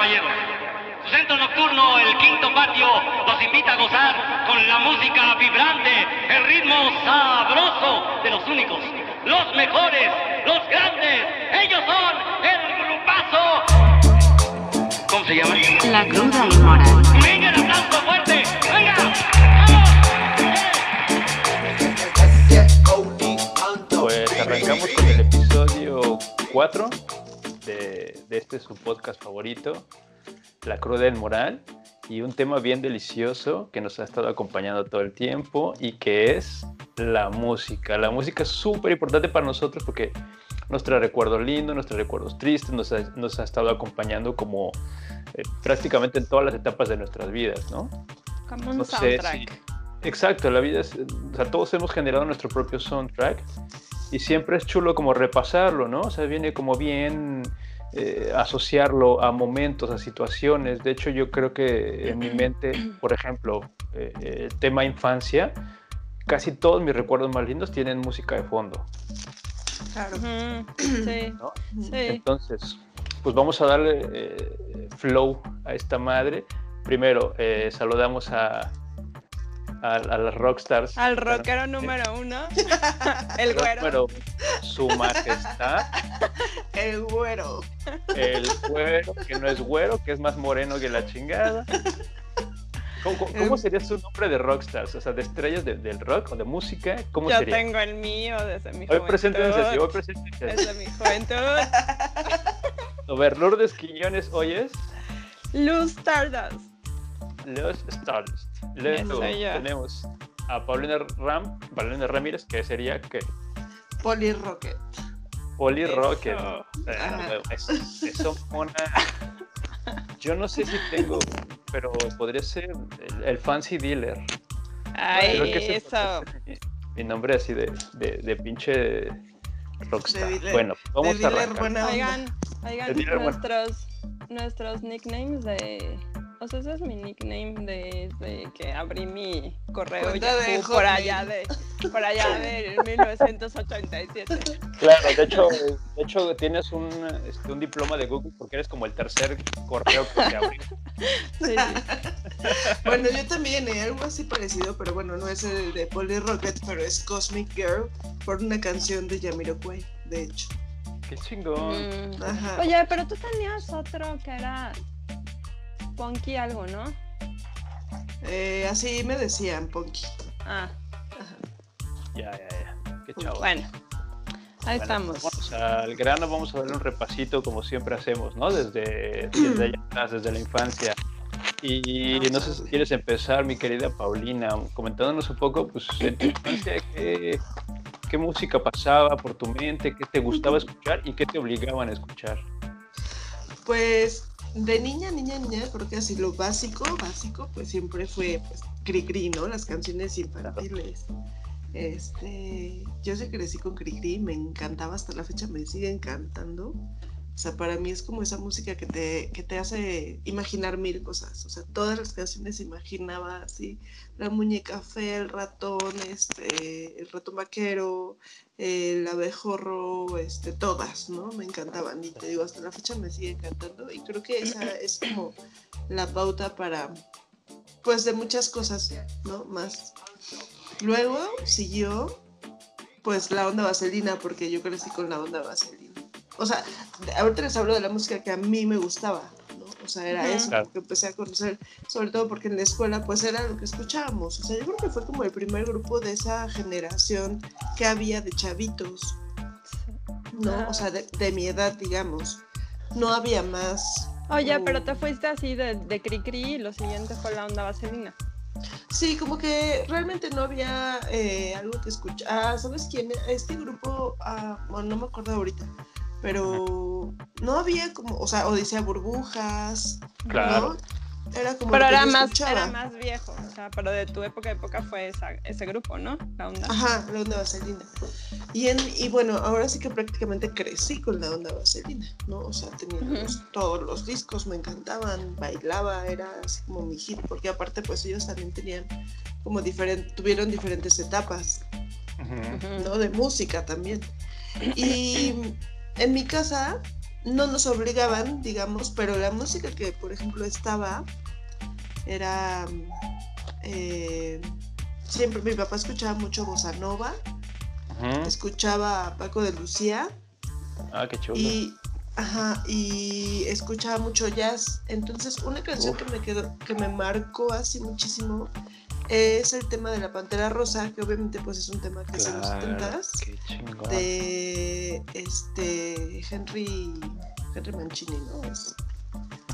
caballeros. Su centro nocturno, el quinto patio, los invita a gozar con la música vibrante, el ritmo sabroso de los únicos, los mejores, los grandes. Ellos son el grupazo. ¿Cómo se llama? La cruda inmoral. Venga, el aplauso fuerte. Venga. Pues arrancamos con el episodio 4 de, de este su podcast favorito, La Cruda del Moral, y un tema bien delicioso que nos ha estado acompañando todo el tiempo y que es la música. La música es súper importante para nosotros porque nos trae recuerdos lindos, nos trae recuerdos tristes, nos ha, nos ha estado acompañando como eh, prácticamente en todas las etapas de nuestras vidas, ¿no? Como un No sé soundtrack. Exacto, la vida es, o sea, todos hemos generado nuestro propio soundtrack y siempre es chulo como repasarlo, ¿no? O sea, viene como bien eh, asociarlo a momentos, a situaciones. De hecho, yo creo que en mi mente, por ejemplo, eh, el tema infancia, casi todos mis recuerdos más lindos tienen música de fondo, Claro. Sí, ¿no? sí. Entonces, pues vamos a darle eh, flow a esta madre. Primero, eh, saludamos a, a, a las rockstars. Al rockero número uno, el güero. Pero su majestad, El güero. el güero, que no es güero, que es más moreno que la chingada. ¿Cómo, cómo- cómo sería su nombre de rockstars? O sea, de estrellas de- del rock o de música, ¿cómo Yo sería? tengo el mío desde mi Hoy juventud. preséntense hoy preséntense. Desde mi juventud. A ver, Lourdes Quiñones, hoy es Luz Stardust. Los Stars. Luego tenemos a Paulina Ram, Paulina Ramírez, que sería que Poli Rocket. Poli Eso. Rocket. Eh, eso, eso, mona. Yo no sé si tengo, pero podría ser el, el Fancy Dealer. Ay, Creo que eso. mi, mi nombre así de, de, de pinche rockstar. De dealer- bueno, vamos de a dealer arrancar. Oigan, oigan, nuestros, nuestros nicknames de. O sea, ese es mi nickname desde que abrí mi correo de Yahoo por allá de por allá del 1987. Claro, de hecho, de hecho tienes un, este, un diploma de Google porque eres como el tercer correo que se abrió. Sí, sí. Bueno, yo también, ¿eh? algo así parecido, pero bueno, no es el de Polly Rocket, pero es Cosmic Girl por una canción de Jamiroquai, de hecho. Qué chingón. Mm. Ajá. Oye, pero tú tenías otro que era Punky algo, ¿no? Eh, así me decían, Ponky. Ah, Ya, ya, ya. Qué chavo. bueno. Ahí Bueno, estamos. Vamos al grano, vamos a darle un repasito como siempre hacemos, ¿no? Desde, desde allá atrás, desde la infancia. Y no sé si quieres empezar, mi querida Paulina, comentándonos un poco, pues, en tu infancia, qué, qué música pasaba por tu mente, qué te gustaba escuchar y qué te obligaban a escuchar. Pues de niña, niña, niña, creo que así lo básico, básico, pues siempre fue pues, Cricri, ¿no? Las canciones infantiles. Este, yo sí crecí con Cricri, me encantaba hasta la fecha, me sigue encantando. O sea, para mí es como esa música que te, que te hace imaginar mil cosas. O sea, todas las canciones imaginaba así, la muñeca fea, el ratón, este, el ratón vaquero, el abejorro, este, todas, ¿no? Me encantaban y te digo, hasta la fecha me sigue encantando y creo que esa es como la pauta para, pues, de muchas cosas, ¿no? Más. Luego siguió, pues, la onda vaselina, porque yo crecí con la onda vaselina. O sea, ahorita les hablo de la música que a mí me gustaba, ¿no? O sea, era eso, Claro. que empecé a conocer, sobre todo porque en la escuela, pues, era lo que escuchábamos. O sea, yo creo que fue como el primer grupo de esa generación que había de chavitos, ¿no? O sea, de, de mi edad, digamos. No había más. Oye, como- pero te fuiste así de, de cri-cri y lo siguiente fue la onda vaselina. Sí, como que realmente no había eh, algo que escuchar. Ah, ¿sabes quién? Este grupo, ah, bueno, no me acuerdo ahorita, pero no había como, o sea, Odisea Burbujas, Claro. ¿no? Era como Pero era más, era más viejo, o sea, pero de tu época, época fue esa- ese grupo, ¿no? La onda. Ajá, la onda vaselina. Y, en, y bueno, ahora sí que prácticamente crecí con la onda vaselina, ¿no? O sea, tenía los- todos los discos, me encantaban, bailaba, era así como mi hit, porque aparte pues ellos también tenían como diferentes, tuvieron diferentes etapas. ¿no? De música también. Y en mi casa, no nos obligaban, digamos, pero la música que, por ejemplo, estaba era... eh, siempre mi papá escuchaba mucho bossa nova, escuchaba a Paco de Lucía Ah, qué chulo. y, ajá, y escuchaba mucho jazz. Entonces, una canción Uf. que me quedó, que me marcó así muchísimo es el tema de la Pantera Rosa, que obviamente pues es un tema que es de los Claro, 70 qué chingón. De este Henry Henry Mancini, ¿no? Es-.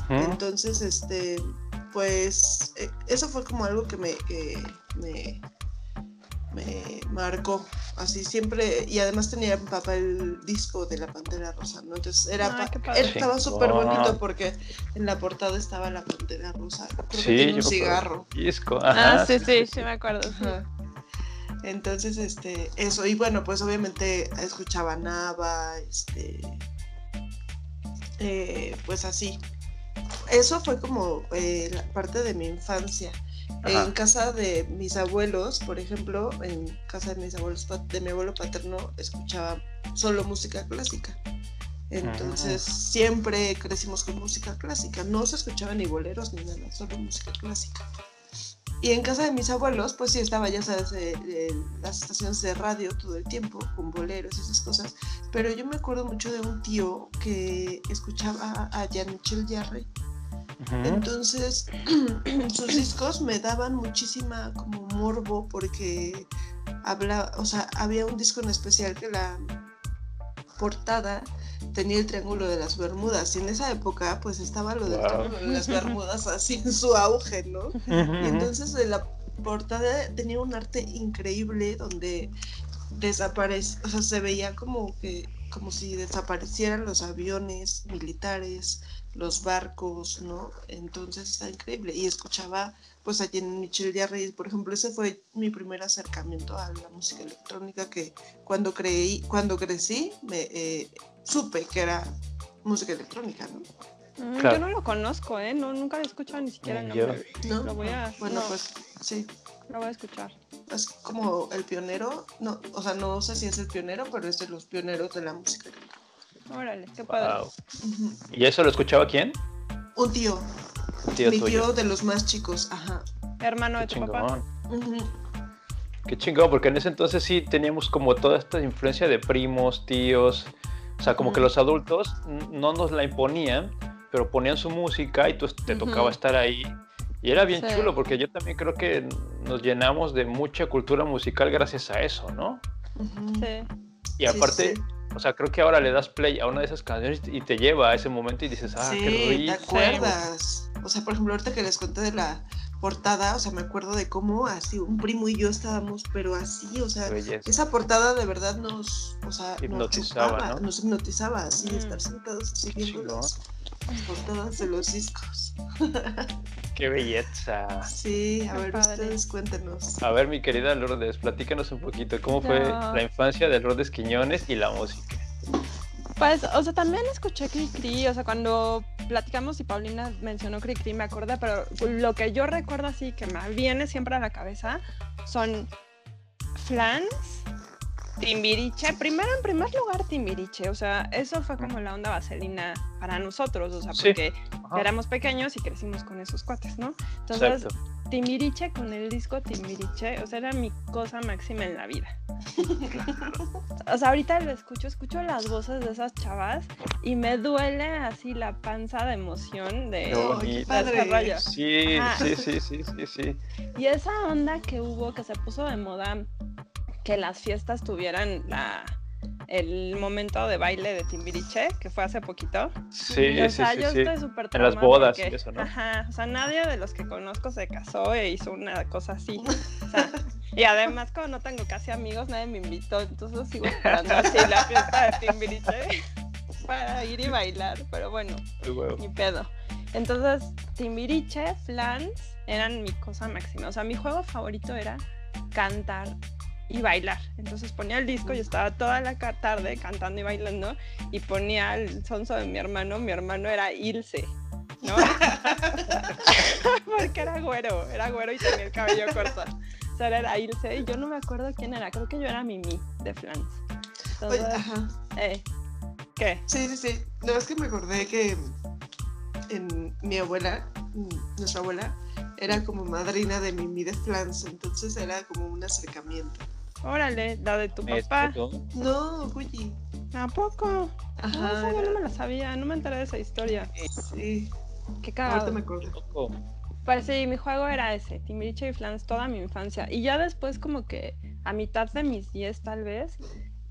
Entonces, este, pues eh, eso fue como algo que me, que me, me marcó. Así siempre, y además tenía mi papá el disco de la Pantera Rosa, ¿no? Entonces era Ay, padre. estaba súper bonito porque en la portada estaba la Pantera Rosa. Creo que Sí, tiene un cigarro. Disco. Ah, sí, sí, sí, me acuerdo. Ajá. Entonces, este, eso, y bueno, pues obviamente escuchaba Nava, este, eh, pues así. Eso fue como eh, la parte de mi infancia. Ajá. En casa de mis abuelos, por ejemplo, en casa de mis abuelos, de mi abuelo paterno, escuchaba solo música clásica. Entonces, siempre crecimos con música clásica. No se escuchaban ni boleros ni nada, solo música clásica. Y en casa de mis abuelos, pues sí estaba, ya sabes, eh, eh, las estaciones de radio todo el tiempo, con boleros y esas cosas. Pero yo me acuerdo mucho de un tío que escuchaba a Jean-Michel Jarre. Ujú. Entonces, sus discos me daban muchísima como morbo porque habla, o sea, había un disco en especial que la portada tenía el triángulo de las Bermudas y en esa época pues estaba lo del Wow. triángulo de las Bermudas así en su auge, ¿no? Y entonces de la portada tenía un arte increíble donde desaparece, o sea, se veía como que como si desaparecieran los aviones militares, los barcos, ¿no? Entonces está increíble. Y escuchaba pues a Michel Jarre, por ejemplo, ese fue mi primer acercamiento a la música electrónica que cuando creí, cuando crecí, me eh, supe que era música electrónica, ¿no? Mm, Claro. Yo no lo conozco, ¿eh? No, nunca lo he escuchado ni siquiera el Ni yo. nombre. ¿No? Lo voy a- Bueno, no. pues sí. Lo voy a escuchar. es como el pionero, no, o sea, no sé si es el pionero, pero es de los pioneros de la música. Órale, qué padre. Wow. ¿Y eso lo escuchaba quién? Un tío, Un tío mi tuyo. tío de los más chicos, ajá. Hermano de Qué tu papá. chingón. Ujú. Qué chingón, porque en ese entonces sí teníamos como toda esta influencia de primos, tíos. O sea, como que los adultos no nos la imponían, pero ponían su música y tú te Ujú. tocaba estar ahí. Y era bien Sí. chulo, porque yo también creo que nos llenamos de mucha cultura musical gracias a eso, ¿no? Ujú. Sí. Y Sí, aparte, sí. o sea, creo que ahora le das play a una de esas canciones y te lleva a ese momento y dices, ah, sí, qué ¿te rico. acuerdas? O sea, por ejemplo, ahorita que les conté de la portada, o sea, me acuerdo de cómo así un primo y yo estábamos, pero así, o sea, belleza. esa portada de verdad nos, o sea, Hipnotizaba, nos, chupaba, ¿no? nos hipnotizaba, así, Mm. estar sentados así Qué viendo las, las portadas de los discos. Qué belleza. Sí, a Qué ver, padre. ustedes cuéntenos. A ver, mi querida Lourdes, platícanos un poquito cómo fue la infancia de Lourdes Quiñones y la música. Pues, o sea, también escuché Cri Cri, o sea, cuando platicamos y Paulina mencionó Cri Cri, me acordé, pero lo que yo recuerdo así que me viene siempre a la cabeza son Flans, Timbiriche, primero en primer lugar Timbiriche, o sea, eso fue como la onda vaselina para nosotros, o sea, porque éramos pequeños y crecimos con esos cuates, ¿no? Entonces, Exacto. Timbiriche con el disco Timbiriche, o sea, era mi cosa máxima en la vida. O sea, ahorita lo escucho, escucho las voces de esas chavas y me duele así la panza de emoción de, Qué Ay, bonito. qué de padre. este. Sí, Ah. sí, sí, sí, sí, sí. Y esa onda que hubo, que se puso de moda, que las fiestas tuvieran la, el momento de baile de Timbiriche, que fue hace poquito. Sí, o sí, sea, sí, yo sí. estoy súper En las bodas y eso, ¿no? Ajá, o sea, nadie de los que conozco se casó e hizo una cosa así. O sea, y además, como no tengo casi amigos, nadie me invitó, entonces sigo esperando así la fiesta de Timbiriche para ir y bailar, pero bueno, ni pedo. Entonces, Timbiriche, Flans eran mi cosa máxima. O sea, mi juego favorito era cantar y bailar. Entonces ponía el disco y estaba toda la tarde cantando y bailando y ponía el sonso de mi hermano. Mi hermano era Ilse, ¿no? Porque era güero, era güero y tenía el cabello corto. O sea, era Ilse y yo no me acuerdo quién era. Creo que yo era Mimi de Flans. Oye, Entonces, ajá. eh, ¿Qué? Sí, sí, sí. No, es que me acordé que en mi abuela, nuestra abuela, era como madrina de mi Mide Flans, entonces era como un acercamiento. Órale, la de tu Me papá. No, Guyi. ¿A poco? Ajá. no, esa yo era- no me la sabía, no me enteré de esa historia. Sí, Qué ahorita cagado. me acordé. Poco. Pues sí, mi juego era ese, Timbiriche y Flans toda mi infancia. Y ya después como que a mitad de mis 10 tal vez,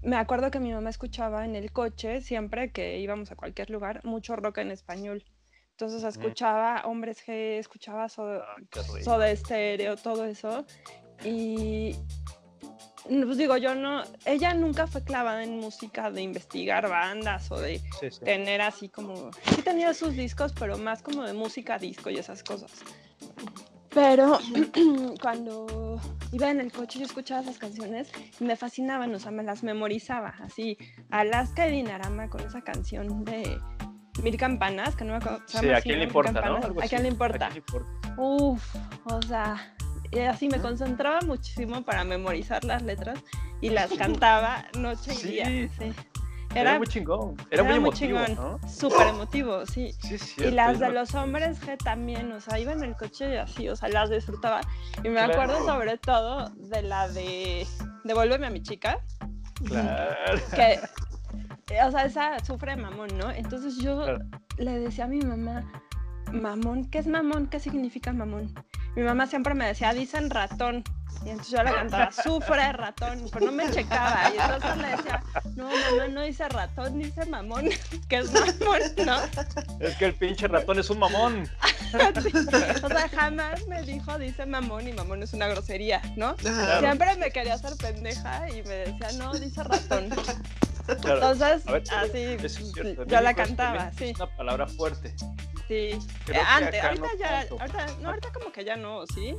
me acuerdo que mi mamá escuchaba en el coche, siempre que íbamos a cualquier lugar, mucho rock en español. Entonces escuchaba Hombres G, escuchaba Soda, Ah. Soda Estéreo, todo eso. Y pues digo, yo no, ella nunca fue clavada en música de investigar bandas o de Sí, sí. tener así como, sí tenía sus discos, pero más como de música disco y esas cosas. Pero cuando iba en el coche yo escuchaba esas canciones y me fascinaban, o sea, me las memorizaba, así, Alaska y Dinarama con esa canción de Mil Campanas, que no me acuerdo. Sí, ¿a quién le importa, no? ¿A quién le importa? ¿A quién le importa? Uf, o sea, así me concentraba muchísimo para memorizar las letras y las cantaba noche y día. sí. Era, Era muy chingón. Era, muy emotivo, ¿no? súper emotivo, sí. Sí, es Y cierto, las de los hombres G también, o sea, iba en el coche y así, o sea, las disfrutaba. Y me Claro. acuerdo sobre todo de la de Devuélveme a mi chica, Claro. que, eh, o sea, esa sufre de mamón, ¿no? Entonces yo Claro. le decía a mi mamá, mamón, ¿qué es mamón? ¿Qué significa mamón? Mi mamá siempre me decía, dicen ratón. Y entonces yo le cantaba, sufre ratón, pero no me checaba. Y entonces le decía, no, mamá, no dice ratón, dice mamón, que es mamón, ¿no? Es que el pinche ratón es un mamón. O sea, jamás me dijo, dice mamón, y mamón es una grosería, ¿no? Siempre me quería hacer pendeja y me decía, no, dice ratón. Claro. Entonces, ver, así, es cierto. yo la México es- cantaba, sí. Es una palabra fuerte. Sí. Que Antes, ahorita no ya, ahorita, no, ahorita como que ya no, ¿sí?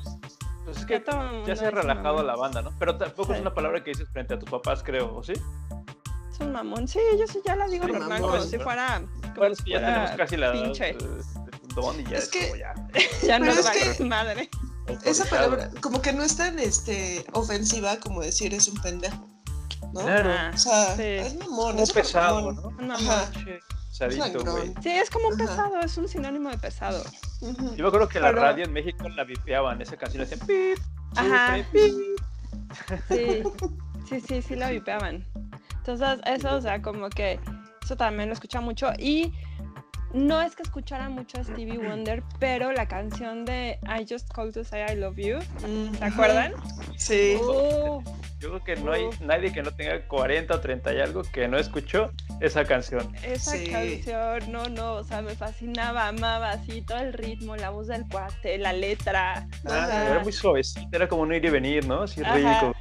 Pues es Ya que se ha relajado mamón. la banda, ¿no? Pero tampoco es Sí. una palabra que dices frente a tus papás, creo, ¿o sí? Es un mamón. Sí, yo sí ya la digo Sí, normal, mamón, como si fuera. Como Bueno, si sí, ya fuera tenemos casi la pinche. de don y ya Es es, que- como ya. Ya no es es que- madre. Esa palabra, como que no es tan este, ofensiva como decir es un pendejo. ¿no? Claro. Ah, O sea, sí. es mamón, es pesado, mamón. ¿no? Un mamón. Ajá. Pinche Sadito, sangrón. güey. Sí, es como un pesado, es un sinónimo de pesado. Yo me acuerdo que la Pero- radio en México la vipeaban, esa canción decían pip, Ajá. pip. Sí, sí, sí, sí la vipeaban. Entonces, eso, o sea, como que eso también lo escucha mucho. Y no es que escuchara mucho a Stevie Wonder, pero la canción de I Just Called to Say I Love You, ¿se acuerdan? Sí. Uh, Yo creo que no hay nadie que no tenga 40 o 30 y algo que no escuchó esa canción. esa Sí. canción, no, no, o sea, me fascinaba, amaba así todo el ritmo, la voz del cuate, la letra. o sea, Era muy suavecita, era como un ir y venir, ¿no? Así Ajá. rico.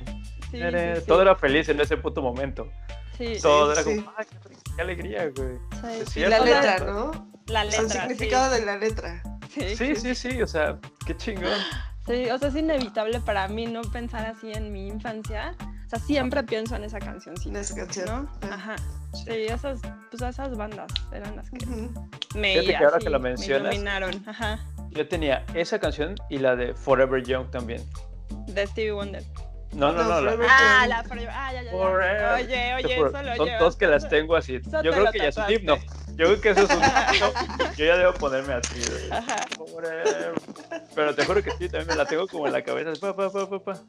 sí, Era- sí, sí, Todo era feliz en ese puto momento. sí, Todo era sí. como, ay, qué, alegría, güey. sí, es sí, cierto. La letra, ¿no? La O sea, letra. el sí. significado de la letra. Sí, Sí, sí, sí, o sea, qué chingón. Sí, o sea, es inevitable para mí no pensar así en mi infancia. O sea, siempre pienso en esa canción, sí. En esa canción. ¿No? Ah. Ajá. Sí, esas, pues esas bandas eran las que me, Fíjate que ahora así que lo me mencionas- iluminaron. Ajá. Yo tenía esa canción y la de Forever Young también. De Stevie Wonder. No, no, No, no, la, Ah, la Forever. Ah, ya, ya, ya. Forever. Oye, oye, eso lo son dos que las tengo así. Eso Yo creo que ya es un himno. Yo creo que eso es un himno. Yo ya debo ponerme así. Forever. Pero te juro que sí, también me la tengo como en la cabeza. Pa, pa, pa, pa, pa.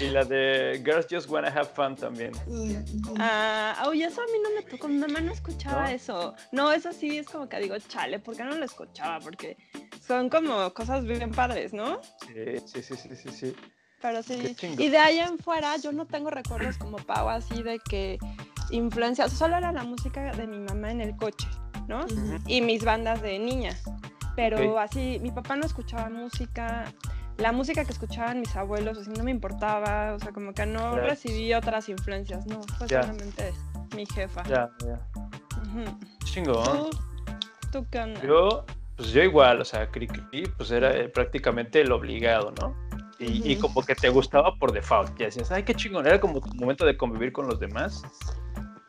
Y la de Girls Just Wanna Have Fun también. Ah, oye, eso a mí no me tocó. Mi mamá no escuchaba ¿No? eso. No, eso sí es como que digo, chale, ¿por qué no lo escuchaba? Porque son como cosas bien padres, ¿no? Sí, sí, sí, sí, sí. sí. Pero sí. Y de ahí en fuera, yo no tengo recuerdos como Pau así de que influencia. solo era la música de mi mamá en el coche, ¿no? Y mis bandas de niña. Pero así, mi papá no escuchaba música. La música que escuchaban mis abuelos, así no me importaba. O sea, como que no Claro. recibí otras influencias, no. Fue solamente mi jefa. Ya, ya. Ujú. Chingón. ¿Tú, ¿Tú qué onda? Yo, pues yo igual, o sea, Cri Cri, pues era eh, prácticamente el obligado, ¿no? Y, y Ujú. como que te gustaba por default. Ya decías, ay, qué chingón. Era como tu momento de convivir con los demás.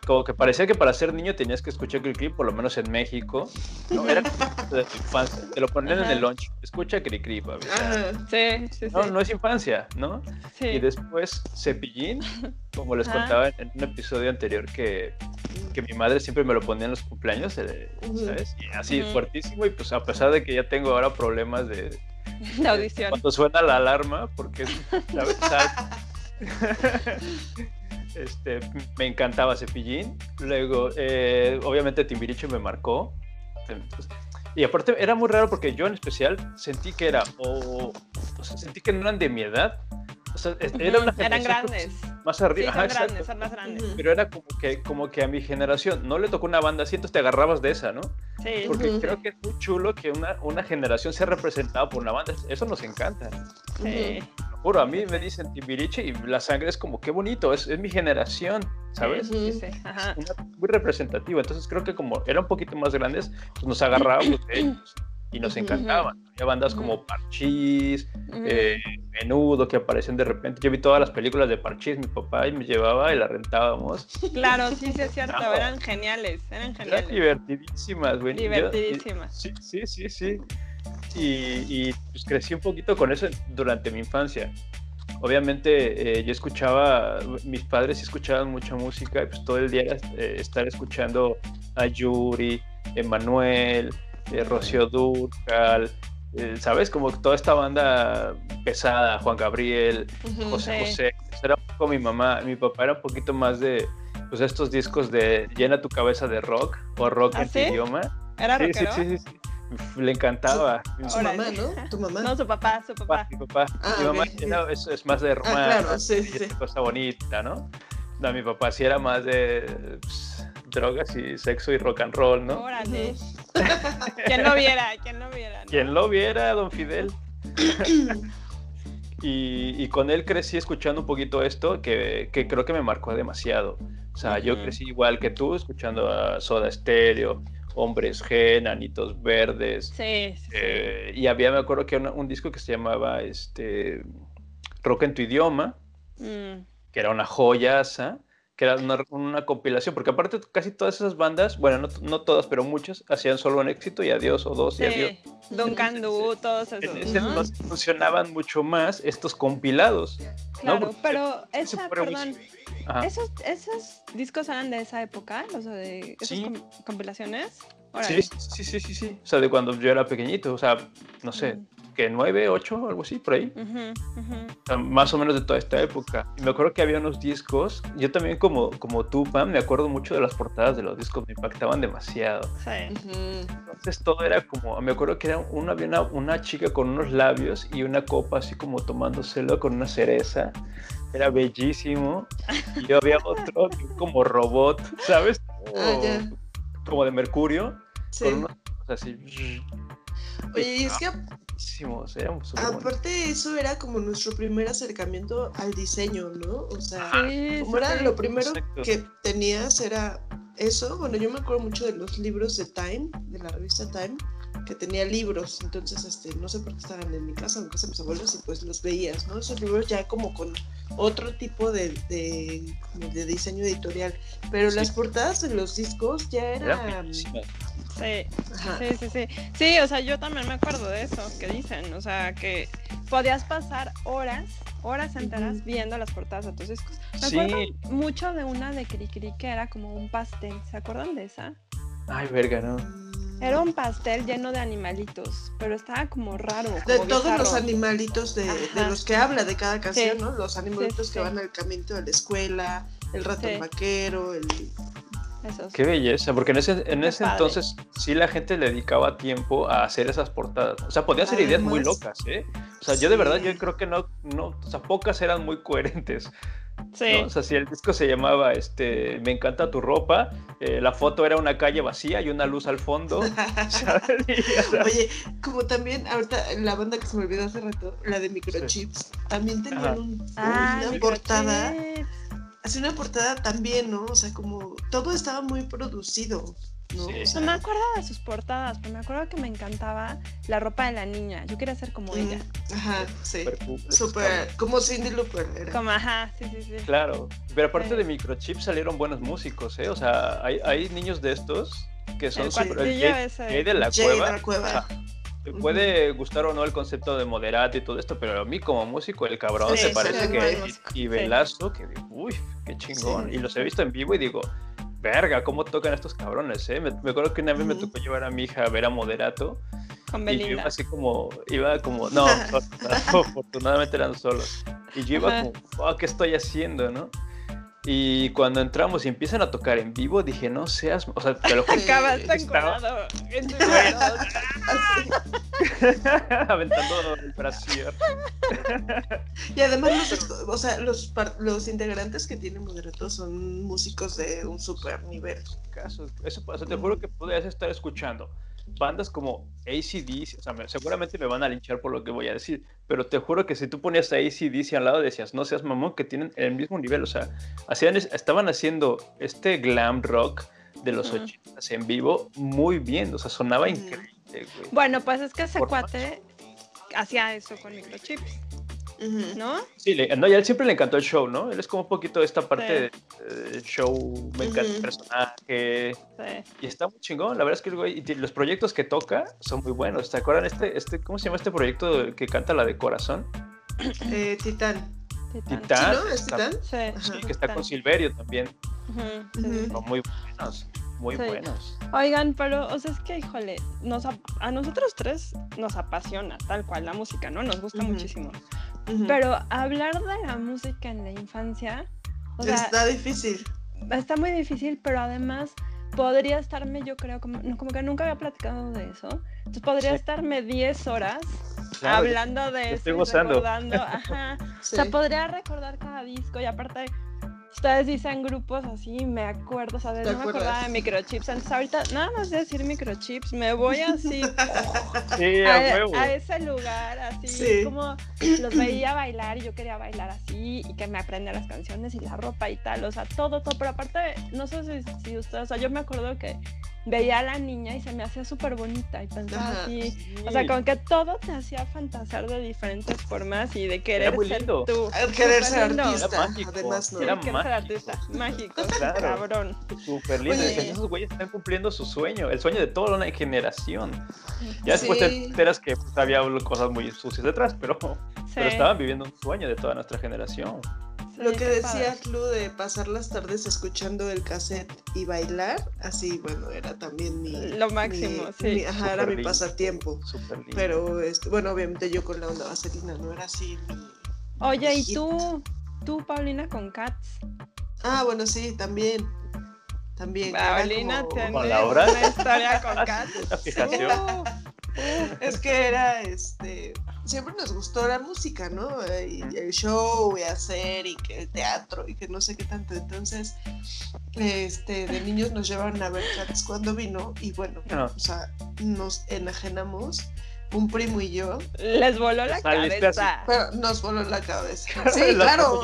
como que parecía que para ser niño tenías que escuchar Cricri, por lo menos en México. No, era de tu infancia. Te lo ponían en el lunch. Escucha Cricri, papi. Ajá. Sí, sí, sí. no, no es infancia, ¿no? Sí. Y después Cepillín, como les Ajá. contaba en un episodio anterior que, que mi madre siempre me lo ponía en los cumpleaños, eh. ¿sabes? Y así fuertísimo y pues a pesar de que ya tengo ahora problemas de, De audición. cuando suena la alarma, porque es, ¿sabes? Este, me encantaba Cepillín. Luego, eh, obviamente Timbiriche me marcó. Y aparte era muy raro porque yo en especial sentí que era, o, o sea, sentí que no eran de mi edad. O sea, es- era una Ujú, Eran grandes. más Sí, arriba. son grandes, más grandes. Pero era como que, como que a mi generación no le tocó una banda así, entonces te agarrabas de esa, ¿no? Sí, Porque creo que es muy chulo que una, una generación sea representada por una banda. Eso nos encanta. sí. Lo juro, a mí me dicen Timbiriche y la sangre es como, qué bonito, es, es mi generación, ¿sabes? Sí, sí, ajá. Una- muy representativa. Entonces creo que como eran un poquito más grandes, pues nos agarrábamos de ellos y nos encantaban. Había bandas como Parchís, eh, Menudo, que aparecían de repente. Yo vi todas las películas de Parchís, mi papá y me llevaba y las rentábamos. Claro, sí, sí, es cierto. Eran geniales, eran Eran geniales. divertidísimas, güey. Yo- Divertidísimas. Sí, sí, sí, sí. Y, y, pues crecí un poquito con eso durante mi infancia. Obviamente eh, yo escuchaba, mis padres sí escuchaban mucha música y pues todo el día eh, estar escuchando a Yuri, Emanuel, eh, Rocío Durcal, eh, ¿sabes? Como toda esta banda pesada, Juan Gabriel. José Sí. José. Era un poco mi mamá, mi papá era un poquito más de pues estos discos de llena tu cabeza de rock o rock ¿Ah, en tu idioma. ¿Era Sí, sí, rockero? sí, sí, sí. Le encantaba. Su mamá, ¿no? Tu mamá. No, su papá, su papá, papá. mi papá. Ah, mi mamá ok. era- es, es más de romance, claro, sí, cosa bonita, ¿no? No, mi papá sí era más de pues, drogas y sexo y rock and roll, ¿no? Órale. Ujú. Quien lo viera, quien lo viera. ¿no? Quien lo viera, don Fidel. y, y con él crecí escuchando un poquito esto que, que creo que me marcó demasiado. O sea, yo crecí igual que tú, escuchando a Soda Stereo, Hombres G, Nanitos Verdes. Sí, sí, sí. eh, y había, me acuerdo que una- un disco que se llamaba este, Rock en tu idioma, Mm, que era una joyaza, que era una, una compilación, porque aparte casi todas esas bandas, bueno, no, no todas, pero muchas, hacían solo un éxito y adiós, o dos y adiós. sí. Duncan Du, todos esos. En ese ¿no? entonces funcionaban mucho más estos compilados. Claro, pero se esa, perdón. ¿esos, ¿esos discos eran de esa época? ¿Los de esas Sí. compilaciones? Sí, sí, sí, sí, sí. O sea, de cuando yo era pequeñito, o sea, no sé, Mm. Que nueve, ocho, algo así, por ahí. Más o menos de toda esta época. Y me acuerdo que había unos discos, yo también como, como tú, Pam, me acuerdo mucho de las portadas de los discos, me impactaban demasiado. Sí. Entonces todo era como, me acuerdo que era una, había una, una chica con unos labios y una copa así como tomándoselo con una cereza. Era bellísimo. Y yo había otro como robot, ¿sabes? Como, Ah, como de mercurio, Sí. con unas cosas así. Oye, y es que Eran aparte eso era como nuestro primer acercamiento al diseño, ¿no? O sea, Sí, como sí, era sí. lo primero Exacto. que tenías era eso. Bueno, yo me acuerdo mucho de los libros de Time, de la revista Time, que tenía libros. Entonces, este, no sé por qué estaban en mi casa, en casa de mis abuelos, y pues los veías, ¿no? Esos libros ya como con otro tipo de, de, de diseño editorial. Pero las portadas de los discos ya Eran eran. Sí, Ajá. sí, sí, sí. Sí, o sea, yo también me acuerdo de eso que dicen. O sea, que podías pasar horas, horas enteras viendo las portadas de tus discos. Me Sí. acuerdo mucho de una de Cricri que era como un pastel. ¿Se acuerdan de esa? Ay, verga, ¿no? Era un pastel lleno de animalitos, pero estaba como raro. De todos los animalitos de, los que habla de cada canción, Sí. ¿no? Los animalitos sí, que van al camino de la escuela, el ratón vaquero, el... Esos. Qué belleza, porque en ese, en ese padre. entonces sí la gente le dedicaba tiempo a hacer esas portadas. O sea, podían ser ideas muy locas, ¿eh? O sea, yo de verdad, yo creo que no, no, o sea, pocas eran muy coherentes. Sí. ¿no? O sea, si el disco se llamaba este, Me encanta tu ropa, eh, la foto era una calle vacía y una luz al fondo. ¿sabes? Y, o sea, Oye, como también ahorita la banda que se me olvidó hace rato, la de Microchips, también tenían Ah, una microchips. Así una portada también, ¿no? O sea, como todo estaba muy producido. ¿no? Sí. O No sea, me acuerdo de sus portadas, pero me acuerdo que me encantaba la ropa de la niña. Yo quería ser como ella. Ajá, sí. Super cabrones. como Cindy Looper era. Como, ajá, sí, sí, sí. Claro, pero aparte Sí. de microchip salieron buenos músicos, ¿eh? O sea, hay, hay niños de estos que son El super- de la cueva. de la Cueva. ajá. Puede gustar o no el concepto de moderato y todo esto, pero a mí como músico, el cabrón Sí, se parece que y Sí. Velazo, que digo, uy, qué chingón. Sí. Y los he visto en vivo y digo, verga, cómo tocan estos cabrones, ¿eh? Me, me acuerdo que una vez me Ujú. tocó llevar a mi hija a ver a Moderato Con y yo iba así como, iba como, no, afortunadamente eran solos. Y yo iba como, "Oh, ¿qué estoy haciendo, no? Y cuando entramos y empiezan a tocar en vivo, dije, no seas, o sea, te lo juro, estaba- tus dedos. Así. aventando el brasier. Y además, los, o sea, los, los integrantes que tienen moderato son músicos de un super nivel. Casos. Eso te juro que podrías estar escuchando bandas como ACDC, o sea, me- seguramente me van a linchar por lo que voy a decir, pero te juro que si tú ponías a ACDC al lado decías, no seas mamón, que tienen el mismo nivel, o sea, hacían, es- estaban haciendo este glam rock de los Ujú. 80 en vivo muy bien, o sea, sonaba increíble, güey. Bueno, pues es que ese cuate hacía eso con microchips. ¿No? Sí, le- no, y a él siempre le encantó el show, ¿no? Él es como un poquito esta parte Sí. de eh, show, me encanta el personaje, Sí. Y está muy chingón, la verdad es que el güey, y los proyectos que toca son muy buenos. ¿Te acuerdan este, este, cómo se llama este proyecto que canta la de corazón? Eh, Titán. Titán. Titán. ¿Sí, no? ¿Es está- Titán? Sí, Sí, Ajá. que está con. Silverio también. Son muy buenos, muy Sí. buenos. Oigan, pero, o sea, es que, híjole, nos, ap- a nosotros tres nos apasiona tal cual la música, ¿no? Nos gusta muchísimo. Pero hablar de la música en la infancia, o sea, Está difícil. está muy difícil, pero además podría estarme, yo creo, como, no, como que nunca había platicado de eso. Entonces podría Sí. estarme 10 horas Claro, hablando de eso, estoy y gozando. recordando, ajá. Sí. O sea, podría recordar cada disco y aparte, ustedes dicen grupos así, me acuerdo, ¿sabes? ¿Te No me acordaba de microchips. Entonces ahorita, nada más de decir microchips, me voy así Sí, a a, huevo. a ese lugar, así Sí. como los veía bailar y yo quería bailar así y que me aprenda las canciones y la ropa y tal, o sea, todo, todo, pero aparte, no sé si, si ustedes, o sea, yo me acuerdo que veía a la niña y se me hacía súper bonita y pensaba Ajá. así, o sea, como que todo te hacía fantasear de diferentes formas y de querer muy ser lindo. tú. Querer ser artista, Era mágico. además no. Era Sí, querer ser mágico. artista, mágico, Claro. cabrón. Súper lindo. Oye. Esos güeyes están cumpliendo su sueño, el sueño de toda una generación. Ya después te enteras que pues, había cosas muy sucias detrás, pero, Sí, pero estaban viviendo un sueño de toda nuestra generación. Lo que qué padre. decía Lu de pasar las tardes escuchando el cassette y bailar, así, bueno, era también mi... Lo máximo, mi- sí. mi- ajá, era mi pasatiempo. Súper lindo. Pero, este, bueno, obviamente yo con la onda vaselina, no era así mi... Oye, ¿y tú, tú, Paulina, con Cats? Ah, bueno, sí, también. También. Paulina como- ¿Con Laura? una historia con Cats. Es que era, este, siempre nos gustó la música, ¿no? Y el show y hacer y que el teatro y que no sé qué tanto. Entonces, este, de niños nos llevaron a ver Cats cuando vino y bueno, o sea, nos enajenamos, un primo y yo, les voló la Saliste cabeza. pero nos voló la cabeza. Sí, claro.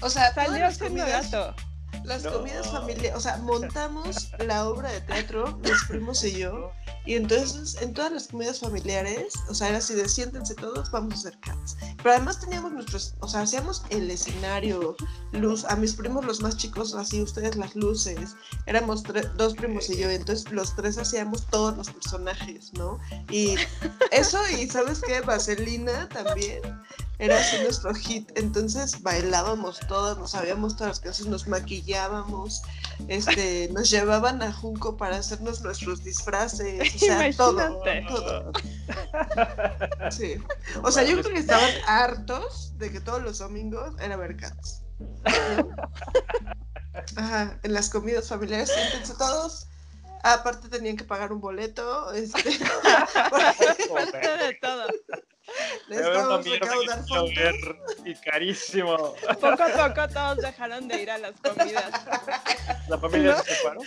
O sea, Salió gato. Las No. comidas familiares, o sea, montamos la obra de teatro, mis primos y yo, y entonces en todas las comidas familiares, o sea, era así de siéntense todos, vamos a hacer cats. Pero además teníamos nuestros, o sea, hacíamos el escenario, luz, a mis primos los más chicos, así ustedes las luces, éramos dos primos y yo, y entonces los tres hacíamos todos los personajes, ¿no? Y eso, y ¿sabes qué? Vaselina también. Era así nuestro hit, entonces bailábamos todas, nos sabíamos todas las canciones, nos maquillábamos, este, nos llevaban a Junco para hacernos nuestros disfraces, o sea, todo, todo, sí. O sea, yo creo que estaban hartos de que todos los domingos era ver cats. Ajá, en las comidas familiares, siéntense todos. Aparte tenían que pagar un boleto, este, de todo. Necesitábamos recaudar fondos. y carísimo. Poco a poco todos dejaron de ir a las comidas. La familia se separó.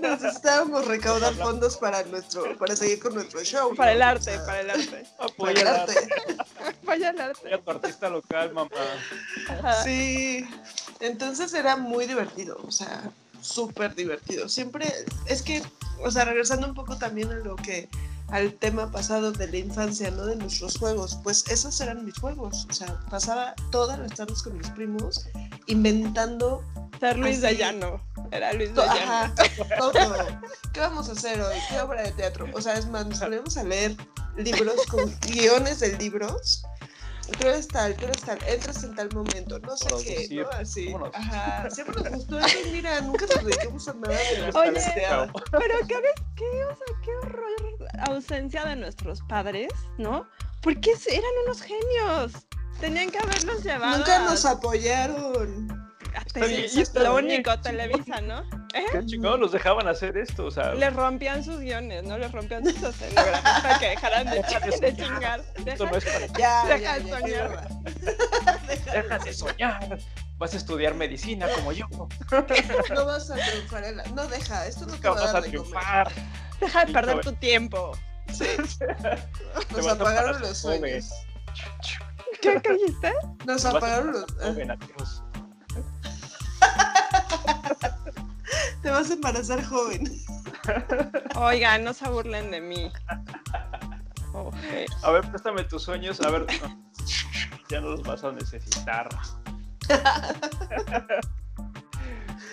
Necesitábamos recaudar fondos para nuestro, para seguir con nuestro show. Para ¿no? el O arte, sea, para el arte. para Apoya el arte. Vaya el arte. apoya tu artista local, mamá. Ajá. Sí. Entonces era muy divertido, o sea, súper divertido. Siempre, es que o sea, regresando un poco también a lo que al tema pasado de la infancia, ¿no? De nuestros juegos, pues esos eran mis juegos, o sea, pasaba todas las tardes con mis primos inventando Ser Luis. Llano. Era Luis ajá, todo. ¿Qué vamos a hacer hoy? ¿Qué obra de teatro? O sea, es más, nos poníamos a leer libros con guiones de libros. Tú eres tal, tú eres tal, entras en tal momento, no sé qué. ¿no? Así. Vámonos. Ajá, siempre nos gustó eso mira, nunca nos dedicamos a nada de nuestra Oye. Pero qué, qué, o sea, qué horror ausencia de nuestros padres, ¿no? Porque eran unos genios. Tenían que haberlos llevado. Nunca nos apoyaron. A lo único. Televisa, ¿no? ¿Eh? ¿Qué chingados los dejaban hacer esto? O sea, Les rompían sus guiones, ¿no? Les rompían sus escenografías para que dejaran de, de chingar. esto Deja- no es para Ya, Deja ya, de ya, soñar. Deja de soñar. Vas a estudiar medicina como yo. No vas a triunfar en la... No, deja, esto no te va a vas dar a de comer. Deja de perder tu tiempo. Sí. Nos a apagaron los sueños. ¿Qué, qué dijiste? Nos a apagaron los... Te vas a embarazar joven. Oigan, no se burlen de mí. A ver, préstame tus sueños. A ver, no. ya no los vas a necesitar.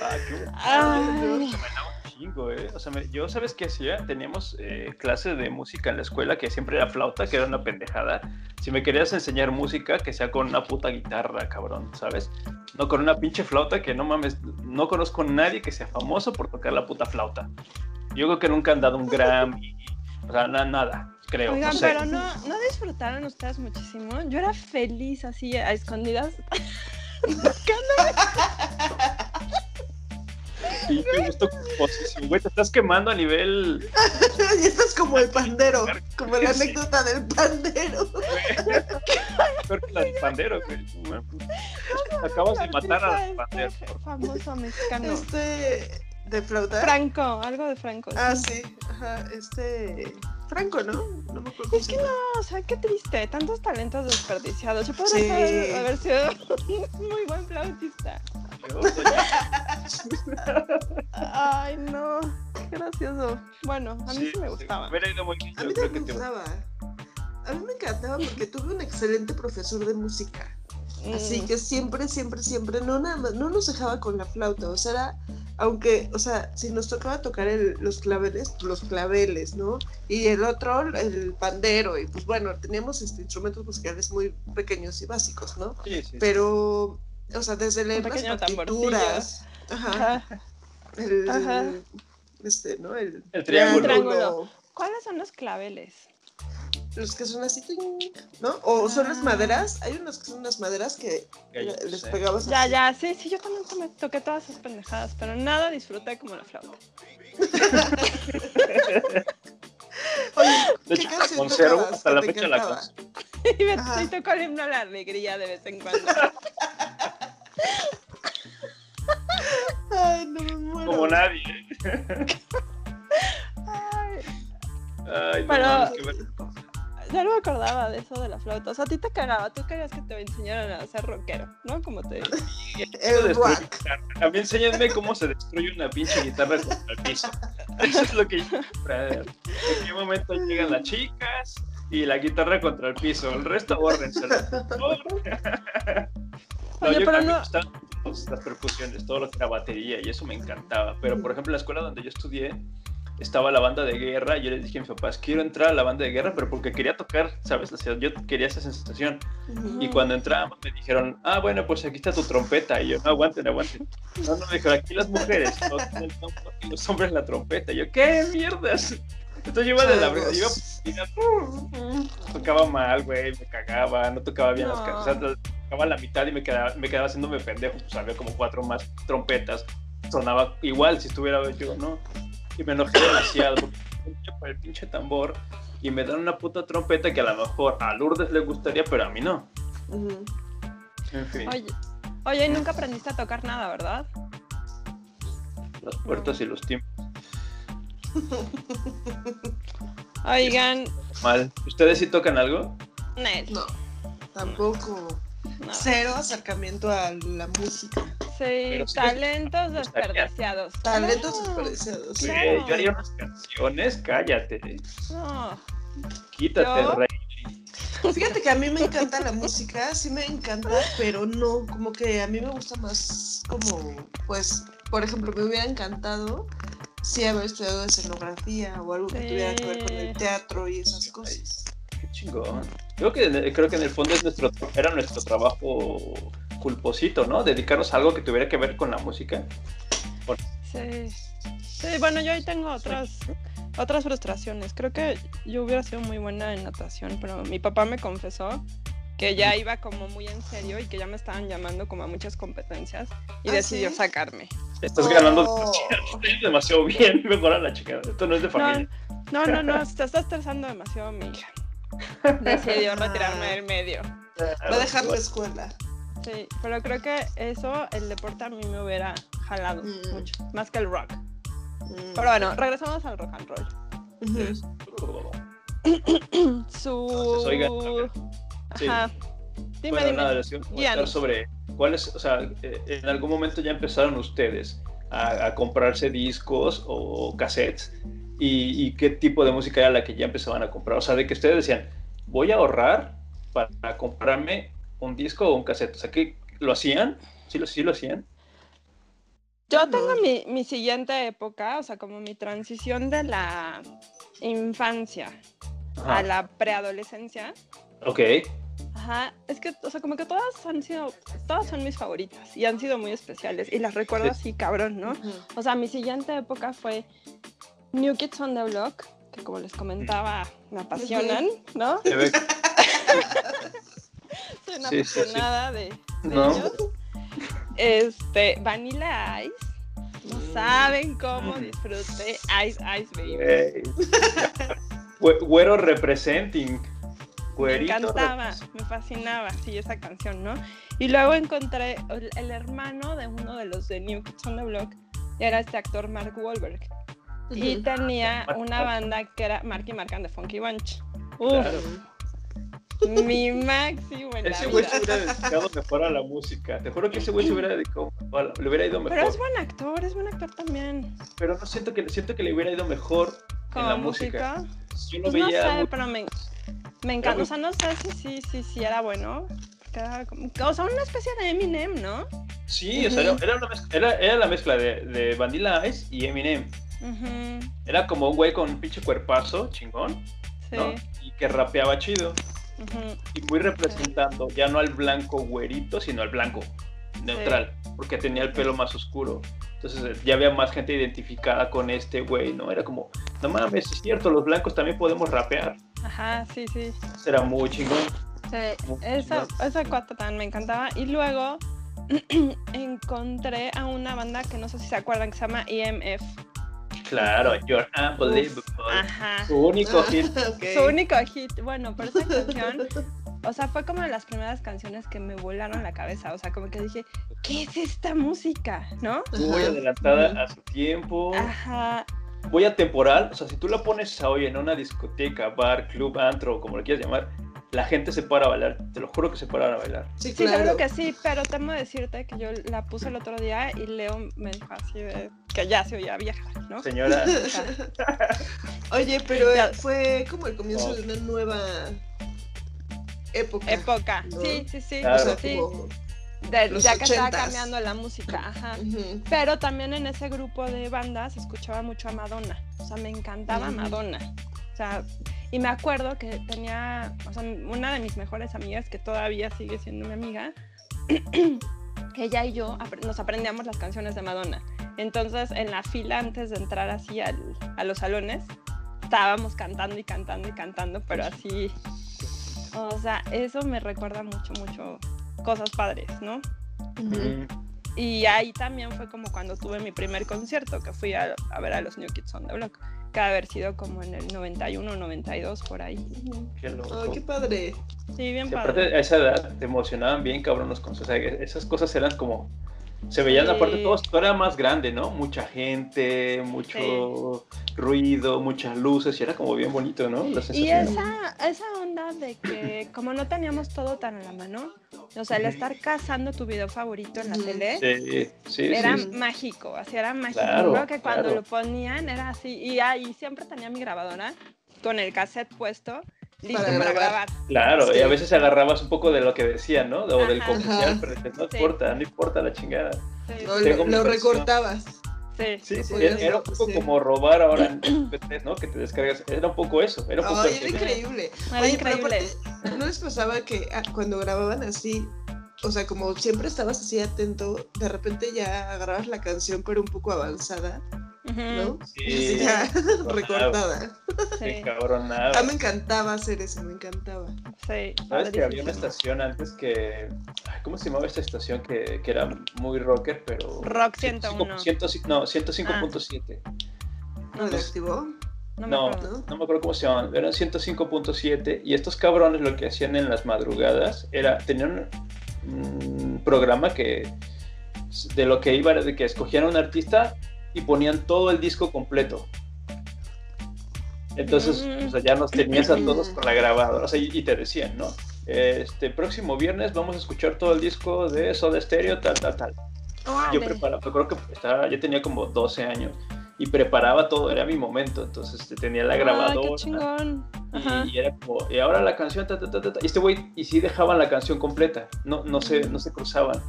ah, qué bueno. Chingo, ¿eh? O sea, me- yo, ¿sabes qué hacía? Teníamos eh, clase de música en la escuela que siempre era flauta, que era una pendejada. Si me querías enseñar música, que sea con una puta guitarra, cabrón, ¿sabes? No con una pinche flauta que no mames, no conozco a nadie que sea famoso por tocar la puta flauta. Yo creo que nunca han dado un Grammy, o sea, na- nada, creo. Oigan, no sé. pero no, ¿no disfrutaron ustedes muchísimo? Yo era feliz así, a escondidas. Sí, me gustó tu posición, güey, te estás quemando a nivel... y esto es como el pandero, como la Sí. anécdota del pandero. Peor que la del pandero, güey. Acabas de matar al pandero. este famoso mexicano. Este, de flauta. Franco, algo de Franco. Ah, sí. sí, ajá, este, Franco, ¿no? No me acuerdo. Es que no, o sea, qué triste, tantos talentos desperdiciados. Yo podría Sí. haber sido un muy buen flautista. Ay, no, qué gracioso. Bueno, a mí sí, me sí, gustaba. ido muy bien, A mí también me te- gustaba. A mí me encantaba porque tuve un excelente profesor de música. Así Mm. que siempre, siempre, siempre, no nada más, no nos dejaba con la flauta, o sea, era, aunque, o sea, si nos tocaba tocar el- los claveles, pues los claveles, ¿no? Y el otro, el pandero, y pues bueno, teníamos este, instrumentos musicales muy pequeños y básicos, ¿no? Sí, sí. Pero, o sea, desde leer las pequeño partituras, ajá, Ajá. el, Ajá. este, ¿no? El, El triángulo. Triángulo. ¿Cuáles son los claveles? Los que son así, ¿no? O son las Ah. maderas, hay unos que son unas maderas que les sé. pegabas Ya, así. ya, sí, sí, yo también me toqué todas esas pendejadas, pero nada disfruté como la flauta. Oye, De ¿qué hecho, canción conservo hasta que la fecha la conservo. Y me Ajá. toco el himno a la alegría de vez en cuando. Ay, no me muero. Como nadie. Ay, Ay, no Pero- mames, qué ver- ya no me acordaba de eso de la flauta. O sea, a ti te cagaba, tú querías que te enseñaran a ser rockero, ¿no? Como te Eso El rock. A mí enséñenme cómo se destruye una pinche guitarra contra el piso. Eso es lo que yo En qué momento llegan las chicas y la guitarra contra el piso. El resto, bórrenselo. No, Oye, yo- pero a mí me no- las percusiones, todo lo que era batería y eso me encantaba. Pero, por ejemplo, en la escuela donde yo estudié estaba la banda de guerra y yo les dije a mis papás, quiero entrar a la banda de guerra, pero porque quería tocar, ¿sabes? O sea, yo quería esa sensación. Y Ujú. cuando entramos me dijeron, ah, bueno, pues aquí está tu trompeta. Y yo, no, aguanten, aguanten. No, no, me dijeron, aquí las mujeres tambor y los hombres la trompeta. Y yo, ¿qué mierdas? Entonces yo iba de la Chavos. iba iba- tocaba mal, güey, me cagaba, no tocaba bien las No. canciones. O sea, tocaba la mitad y me quedaba, me quedaba haciéndome pendejo. Pues había como cuatro más trompetas. Sonaba igual si estuviera yo, ¿no? Y me enojé demasiado porque me por el pinche tambor y me dan una puta trompeta que a lo mejor a Lourdes le gustaría, pero a mí no. En fin, Oye, oye, nunca aprendiste a tocar nada, ¿verdad? las puertas y los tiempos. Oigan, Mal. ¿Ustedes sí tocan algo? Nel, No, tampoco. No. Cero acercamiento a la música. Sí, talentos desperdiciados. Talentos No, desperdiciados. Claro. yo haría unas canciones, cállate. No, Quítate, Yo- rey. Fíjate que a mí me encanta la música, sí me encanta, pero no, como que a mí me gusta más como, pues, por ejemplo, me hubiera encantado sí haber estudiado escenografía o algo que tuviera que ver con el teatro y esas cosas. Qué chingón. Creo que, en el- creo que en el fondo es nuestro, era nuestro trabajo culposito, ¿no? Dedicarnos a algo que tuviera que ver con la música. sí. Sí, bueno, yo ahí tengo otras, otras frustraciones. Creo que yo hubiera sido muy buena en natación, pero mi papá me confesó que ya iba como muy en serio y que ya me estaban llamando como a muchas competencias y ¿Ah, decidió sí? sacarme. Estás ganando Oh. demasiado, demasiado bien. Mejor a la chica. Esto no es de familia. no, no, no, te está estresando demasiado mi hija. Decidió retirarme del medio. Va a dejar la escuela. Sí, pero creo que eso, el deporte a mí me hubiera jalado Mm. mucho, más que el rock. Mm. Pero bueno, regresamos al rock and roll. Su... Oigan, sí. Ajá. Dime, bueno, dime. nada, comentar sobre cuáles, o sea, eh, en algún momento ya empezaron ustedes a, a comprarse discos o cassettes y, y qué tipo de música era la que ya empezaban a comprar. O sea, de que ustedes decían, voy a ahorrar para comprarme un disco o un cassette. O sea, que lo hacían, sí lo, sí lo hacían. Yo tengo mi, mi siguiente época, o sea, como mi transición de la infancia Ajá. a la preadolescencia. Ok. Ajá, es que, o sea, como que todas han sido, todas son mis favoritas y han sido muy especiales y las recuerdo Sí. así, cabrón, ¿no? O sea, mi siguiente época fue New Kids on the Block, que como les comentaba, me apasionan, ¿no? Soy una Sí, sí, sí. apasionada de, de ¿No? ellos. Este, Vanilla Ice. No saben cómo Mm. disfruté Ice Ice Baby. Ey. Güe- Güero representing. Me encantaba, me fascinaba, sí, esa canción, ¿no? Y luego encontré el, el hermano de uno de los de New Kids on the Block, era este actor Mark Wahlberg. Y tenía Mark una banda que era Marky Mark and the Funky Bunch. Uf, Claro. mi máximo en Ese güey se hubiera dedicado mejor a la música. Te juro que ese güey se hubiera dedicado, le hubiera ido mejor. Pero es buen actor, es buen actor también. Pero no siento que siento que le hubiera ido mejor en la música. música. Yo lo Pues no sé, muy- pero me, me encanta. muy- O sea, no sé si sí, sí, sí era bueno. porque era como- o sea, una especie de Eminem, ¿no? Sí, o sea, era, era una mezcla, era, era la mezcla de, de Vanilla Ice y Eminem. Era como un güey con un pinche cuerpazo chingón, sí. ¿no? Y que rapeaba chido. Y muy representando, ya no al blanco güerito, sino al blanco neutral, porque tenía el pelo más oscuro. Entonces eh, ya había más gente identificada con este güey, ¿no? Era como, no mames, es cierto, los blancos también podemos rapear. Ajá, sí, sí. Era muy chingón. Sí, Muy esa, chingón. esa cuata también me encantaba. Y luego encontré a una banda que no sé si se acuerdan que se llama EMF. Claro, You're Unbelievable. Ajá. Su único hit. Su único hit. Bueno, pero esa canción, o sea, fue como de las primeras canciones que me volaron la cabeza. O sea, como que dije, ¿qué es esta música? ¿No? Muy adelantada a su tiempo. Ajá. Muy atemporal. O sea, si tú la pones a hoy en una discoteca, bar, club, antro, como le quieras llamar, la gente se para a bailar. Te lo juro que se para a bailar. Sí, Sí, claro. seguro que sí, pero temo decirte que yo la puse el otro día y Leo me dijo así de que ya se oía vieja, ¿no? Señora, Oye, pero Ya. fue como el comienzo Oh. de una nueva época. época. ¿no? Sí, sí, sí. Claro. O sea, sí. como- De- los ya que estaba ochentas. cambiando la música, ajá. Ujú. Pero también en ese grupo de bandas escuchaba mucho a Madonna. O sea, me encantaba Ujú. Madonna. O sea, y me acuerdo que tenía, o sea, una de mis mejores amigas, que todavía sigue siendo mi amiga, ella y yo nos aprendíamos las canciones de Madonna. Entonces, en la fila antes de entrar así al- a los salones, estábamos cantando y cantando y cantando, pero así, o sea, eso me recuerda mucho, mucho cosas padres, ¿no? Y ahí también fue como cuando tuve mi primer concierto, que fui a, a ver a los New Kids on the Block, que haber sido como en el 91, 92, por ahí. qué loco. Ay, qué padre. Sí, bien Sí, padre. aparte a esa edad te emocionaban bien cabrón los conciertos. O sea, esas cosas eran como Se veían Sí. aparte todo, todo era más grande, ¿no? Mucha gente, mucho ruido, muchas luces, y era como bien bonito, ¿no? La Y esa, esa onda de que como no teníamos todo tan a la mano, o sea, el estar cazando tu video favorito en la tele, Sí, sí, era sí. mágico, así era mágico. Claro, Creo que cuando claro. lo ponían era así, y ahí siempre tenía mi grabadora con el cassette puesto, listo Para para, grabar. grabar. Claro, y a veces agarrabas un poco de lo que decían, ¿no? O del comercial, Ajá. pero dices, no Sí. importa, no importa la chingada. Sí, lo, recortabas. sí. Sí, era, era un poco como robar ahora en MP3, ¿no? Que te descargas. Era un poco eso. Era un poco Ay, eso. era increíble. Era Oye, pero increíble. aparte, ¿no les pasaba que ah, cuando grababan así, o sea, como siempre estabas así atento, de repente ya agarrabas la canción, pero un poco avanzada, ¿no? Sí, ya recortada. sí, Sí, cabrón, nada. Ah, me encantaba hacer eso, me encantaba. sí, ¿Sabes que había una estación antes que. ay, ¿Cómo se llamaba esta estación que, que era muy rocker, pero. Rock 101. 105, no, 105.7. ¿Lo desactivó? No, me No, acuerdo. no me acuerdo cómo se llamaban, eran 105.7 y estos cabrones lo que hacían en las madrugadas era, tenían un programa que de lo que iba era de que escogían a un artista y ponían todo el disco completo. Entonces, o sea, ya nos tenías a todos con la grabadora, o sea, y, te decían, ¿no? Este próximo viernes vamos a escuchar todo el disco de Soda Stereo, tal, tal, tal. Yo preparaba, creo que estaba, ya tenía como 12 años y preparaba todo, era mi momento, entonces tenía la grabadora y, y era como, y ahora la canción, ta, ta, ta, ta", y este güey, y sí dejaban la canción completa, no, no, se, no se cruzaban.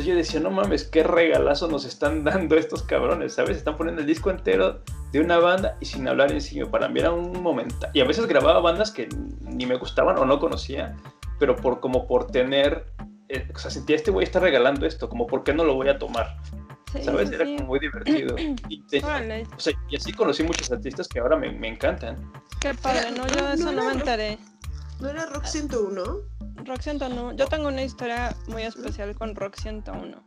Entonces yo decía, no mames, qué regalazo nos están dando estos cabrones, ¿sabes? Están poniendo el disco entero de una banda y sin hablar encima. Para mí era un momento. Y a veces grababa bandas que ni me gustaban o no conocía, pero por como por tener, eh, o sea, sentía este güey está regalando esto, como por qué no lo voy a tomar, Sí, ¿sabes? sí, Era sí. como muy divertido. Y, te- Órale, o sea, y así conocí muchos artistas que ahora me, me encantan. qué padre, no, yo de eso no no me enteré. ¿No era Rock 101? Rock 101, yo tengo una historia muy especial con Rock 101.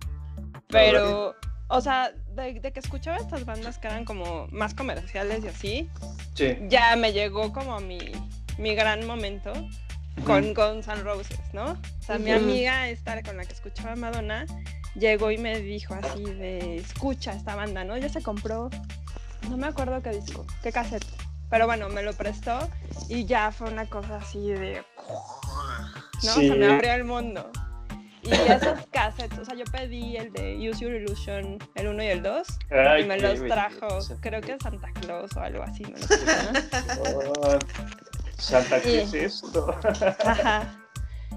Pero, o sea, de, de que escuchaba estas bandas que eran como más comerciales y así, Sí. ya me llegó como mi, mi gran momento con Guns N' Roses, ¿no? O sea, mi amiga esta con la que escuchaba Madonna llegó y me dijo así de, escucha esta banda, ¿no? Ya se compró, no me acuerdo qué disco, qué cassette, pero bueno, me lo prestó y ya fue una cosa así de, ¿no? Sí. Se me abrió el mundo. Y esos cassettes, o sea, yo pedí el de Use Your Illusion, el 1 y el 2, Ay, y me los trajo, creo que Santa Claus o algo así, me los trajo, Santa, ¿qué es esto? Ajá.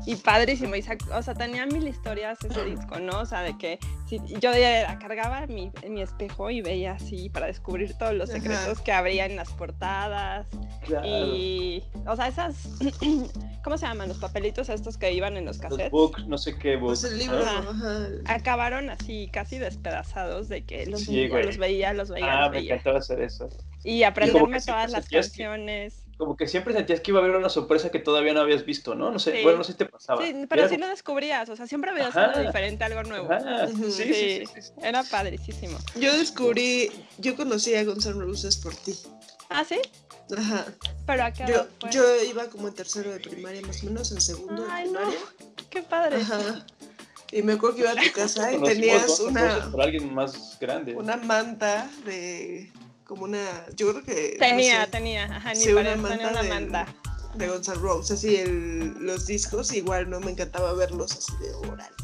Y padrísimo, y sac- o sea, tenía mil historias ese disco, ¿no? O sea, de que si yo era- cargaba mi, mi espejo y veía así para descubrir todos los Ajá. secretos que habría en las portadas. Claro. Y, o sea, esas, ¿cómo se llaman? Los papelitos estos que iban en los Los cassettes. books, no sé qué books. Pues el libro, Ajá. ajá. Acabaron así, casi despedazados de que los, Sí, veía, los veía, los veía, Ah, los me encantaba hacer eso. Y aprenderme todas las canciones. Como que siempre sentías que iba a haber una sorpresa que todavía no habías visto, ¿no? No sé, Sí. bueno, no sé si te pasaba. Sí, pero Era sí lo descubrías, o sea, siempre veías algo diferente, algo nuevo. Sí, sí, sí, sí, sí. Era padrísimo. Yo descubrí, yo conocí a Guns N' Roses por ti. ¿Ah, sí? Ajá. ¿Pero a qué Yo, fue? yo iba como en tercero de primaria, más o menos, en segundo de Ay, no. primaria. Qué padre. Ajá. Y me acuerdo que iba a tu casa y tenías una, por alguien más grande. una manta de. Como una. Yo creo que. Tenía, no sé, tenía, ajá, ni sí, una tenía manta una del- manta. de Guns N' Roses y el, los discos, igual no me encantaba verlos así de órale.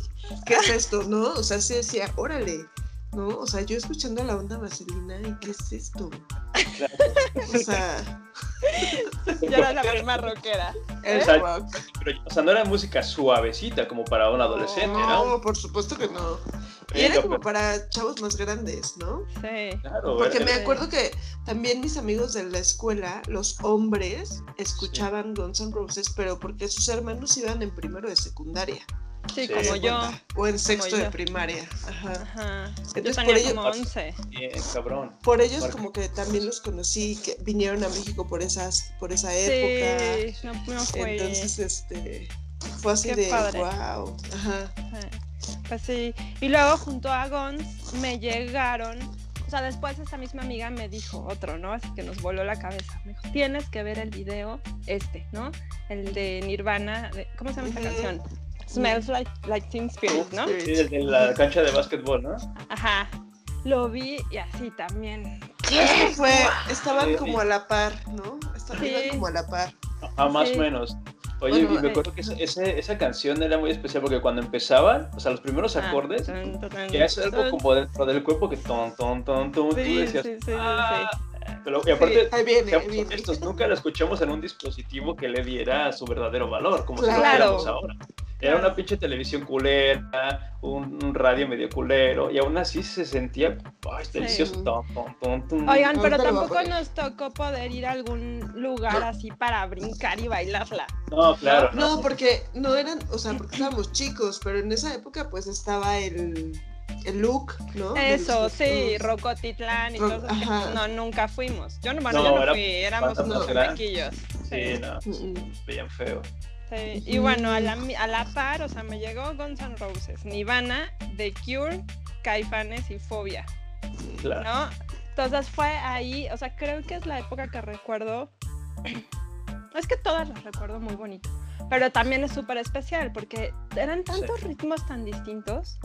¿Qué es esto? ¿No? O sea, sí decía, órale. ¿No? O sea, yo escuchando la onda vaselina, ¿y qué es esto? Claro. O sea, Yo era la prima rockera. el O sea, rock. Pero, o sea, no era música suavecita como para un adolescente, no, ¿no? por supuesto que no. Y era como para chavos más grandes, ¿no? Sí. Claro, Porque me acuerdo que también mis amigos de la escuela, los hombres, escuchaban Guns N' Roses, pero porque sus hermanos iban en primero de secundaria. Sí, Sí. como ¿se yo. O en sexto de yo. primaria. Ajá. Ajá. Yo Entonces, por tenía ello- como 11. Bien, cabrón. Por ellos Porque- como que también los conocí, que vinieron a México por esas, por esa época. Sí, no, no fue. Entonces, este, fue así Qué de padre. wow. Ajá. Sí, Pues sí. Y luego junto a Gons me llegaron. O sea, después esta misma amiga me dijo otro, ¿no? Así que nos voló la cabeza. Me dijo, tienes que ver el video este, ¿no? El de Nirvana. de- ¿Cómo se llama esta canción? Smells Like, like Teen Spirit, ¿no? Sí, el de la cancha de básquetbol, ¿no? Ajá. Lo vi y así también. Fue, estaban Sí. como a la par, ¿no? Estaban Sí. como a la par. Ah, más o Sí. menos. Oye, Bueno, y me eh. acuerdo que esa, ese- esa canción era muy especial porque cuando empezaban, o sea, los primeros Ah, acordes, que es algo como dentro del cuerpo que ton, ton, ton, ton, tú Sí, decías, sí, sí, sí, "Ah", sí. pero y aparte, Ahí viene, ahí seamos viene. honestos, nunca lo escuchamos en un dispositivo que le diera su verdadero valor, como si lo Claro. viéramos ahora. Era una pinche televisión culera, un, un radio medio culero, y aún así se sentía, ay, es delicioso. Sí. ton, ton. Oigan, pero tampoco nos tocó poder ir a algún lugar así para brincar y bailarla. No, claro, no. No, porque no eran, o sea, porque estábamos chicos, pero en esa época pues estaba el, el look, ¿no? Eso, sí, de- Rocotitlán y Ro- todo eso. No, nunca fuimos. Yo no, bueno, No, yo no era fui, éramos unos grande. pequillos. Sí, no, bien feo. Sí, Y bueno, a la, mi- a la par, o sea, me llegó Guns N' Roses, Nirvana, The Cure, Caifanes y Fobia, Claro. ¿no? Entonces fue ahí, o sea, creo que es la época que recuerdo. Es que todas las recuerdo muy bonito, pero también es súper especial porque eran tantos ritmos tan distintos,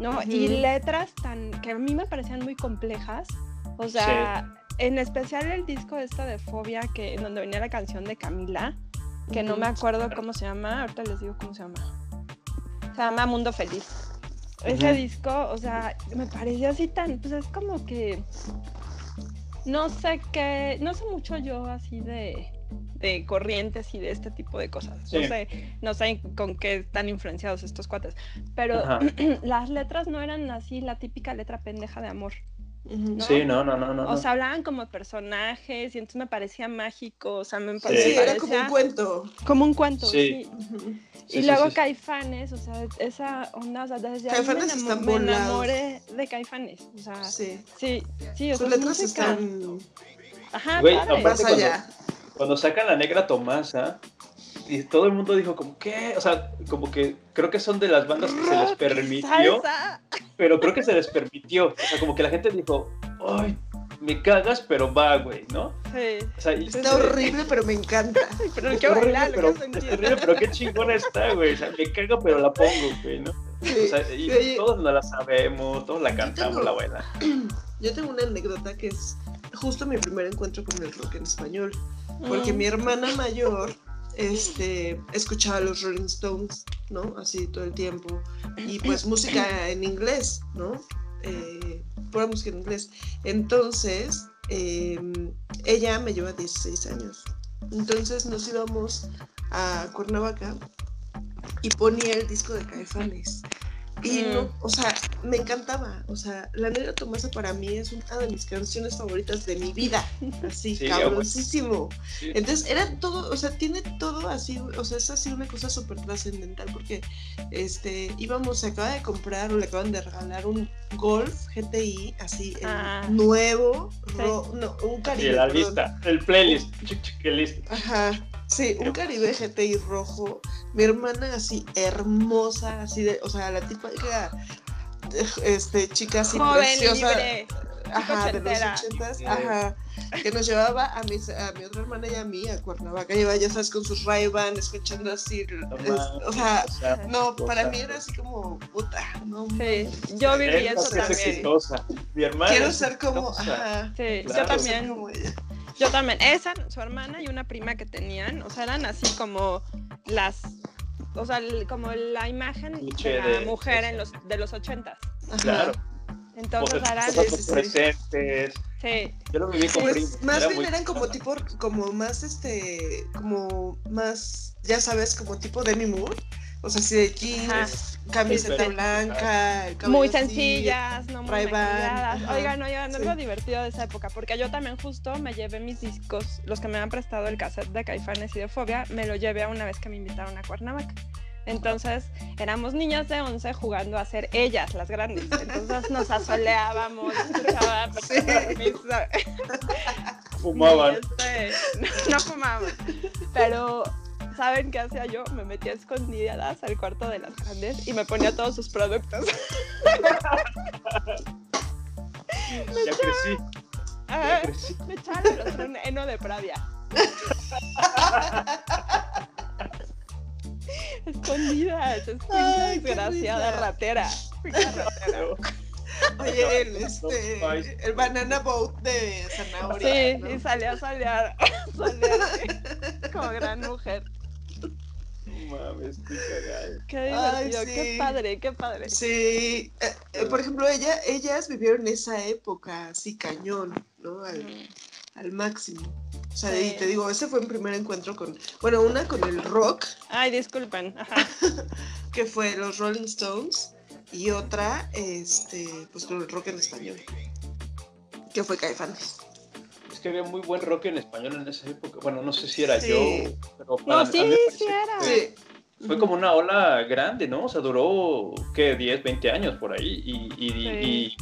¿no? Y letras tan que a mí me parecían muy complejas. O sea, en especial el disco este de Fobia, que en donde venía la canción de Camila, que no me acuerdo cómo se llama, ahorita les digo cómo se llama. Se llama Mundo Feliz. Ese disco, o sea, me pareció así tan, pues es como que no sé qué, no sé mucho yo así de, de corrientes y de este tipo de cosas. No sé, no sé con qué están influenciados estos cuates. Pero Ajá. las letras no eran así la típica letra pendeja de amor. ¿No? Sí, no, no, no, no. O sea, hablaban como personajes y entonces me parecía mágico, o sea, me, Sí. me Sí, era parecía como un cuento. como un cuento, Sí. sí. Ujú. Sí, y sí, luego sí, sí. Caifanes, o sea, esa onda, o sea, desde ahí me, Caifanes enamo- están me enamoré de Caifanes, o sea, sí, Sí. sí, o Sus sea, letras música, están ajá, Güey, aparte cuando-. Cuando sacan la negra Tomasa, y todo el mundo dijo como, ¿qué? O sea, como que creo que son de las bandas que se les permitió, pero creo que se les permitió. O sea, como que la gente dijo, ay, me cagas, pero va, güey, ¿no? Sí, O sea, y- Está horrible, pero me encanta. pero Está qué horrible, bailar, pero, horrible, pero qué chingona está, güey. O sea, me caga, pero la pongo, güey, ¿no? Sí. O sea, y Oye, todos no la sabemos, todos la cantamos, tengo- la baila. Yo tengo una anécdota que es justo mi primer encuentro con el rock en español. Porque Mm. mi hermana mayor este, escuchaba los Rolling Stones, ¿no? Así todo el tiempo. Y pues música en inglés, ¿no? Eh, pura música en inglés. Entonces, eh, ella me lleva 16 años. Entonces nos íbamos a Cuernavaca y ponía el disco de Caifanes. Y Mm. no, o sea, me encantaba. O sea, La Negra Tomasa para mí es una de mis canciones favoritas de mi vida. Así, Sí, cabroncísimo. Sí. Entonces era todo, o sea, tiene todo así, o sea, es así una cosa súper trascendental porque este íbamos, se acaba de comprar o le acaban de regalar un Golf GTI así el Ah. nuevo, Sí. ro- no, un Y Caribe. la perdón. lista, el playlist, qué lista. Ajá, sí, un Caribe GTI rojo. Mi hermana así hermosa, así de, o sea, la típica este chica así Joven, preciosa. libre. Ajá, de los ochentas, ajá, que nos llevaba a, mis, a mi otra hermana y a mí a Cuernavaca, llevaba ya sabes con sus ray escuchando así, No es- o sea, no, para mí era así como, puta, no, Sí, yo viví eso también. exitosa. Mi hermana quiero es ser como, ajá, Sí, Claro. yo también. como ella. Yo también. Esa, su hermana y una prima que tenían, o sea, eran así como las, o sea, el- como la imagen Cliché de la de- mujer en los, de los ochentas. Claro. Entonces cosas sí, sí, presentes. sí, Yo lo viví con Pues primos, más era bien muy- eran como tipo, como más este, como más, ya sabes, como tipo Demi Moore, o sea, así de jeans, Ajá. camiseta Sí. blanca, muy así. sencillas, no muy maquilladas. ajá, Oigan, oigan, sí. algo divertido de esa época, porque yo también justo me llevé mis discos, los que me han prestado el cassette de Caifanes y de Fobia, me lo llevé a una vez que me invitaron a Cuernavaca. Entonces éramos niñas de 11 jugando a ser ellas las grandes. Entonces nos asoleábamos, escuchaba Sí. Fumaban. Este, no fumaban. Pero, ¿saben qué hacía yo? Me metía a escondidas al cuarto de las grandes y me ponía todos sus productos. Ya crecí, ya crecí. Me echaba el rostro un heno de Pravia. Escondidas, es Ay, desgraciada ratera. Oye, el, este, el banana boat de zanahoria. Sí, ¿no? y salía a solear, solear como gran mujer. No mames, qué cagado. Qué Ay, divertido, sí. qué padre, qué padre. Sí, eh, eh, por ejemplo, ella, ellas vivieron esa época así cañón, ¿no? Al, Mm. al máximo. O sea, Sí. y te digo, ese fue mi primer encuentro con, bueno, una con el rock, Ay, disculpen. Ajá. que fue los Rolling Stones, y otra, este, pues con el rock en español, que fue Caifanes. Es que había muy buen rock en español en esa época. Bueno, no sé si era Sí. yo, pero para No, mí sí, sí que era. fue- Sí. Fue como una ola grande, ¿no? O sea, duró, ¿qué? 10, 20 años por ahí. Y, y- Sí. y-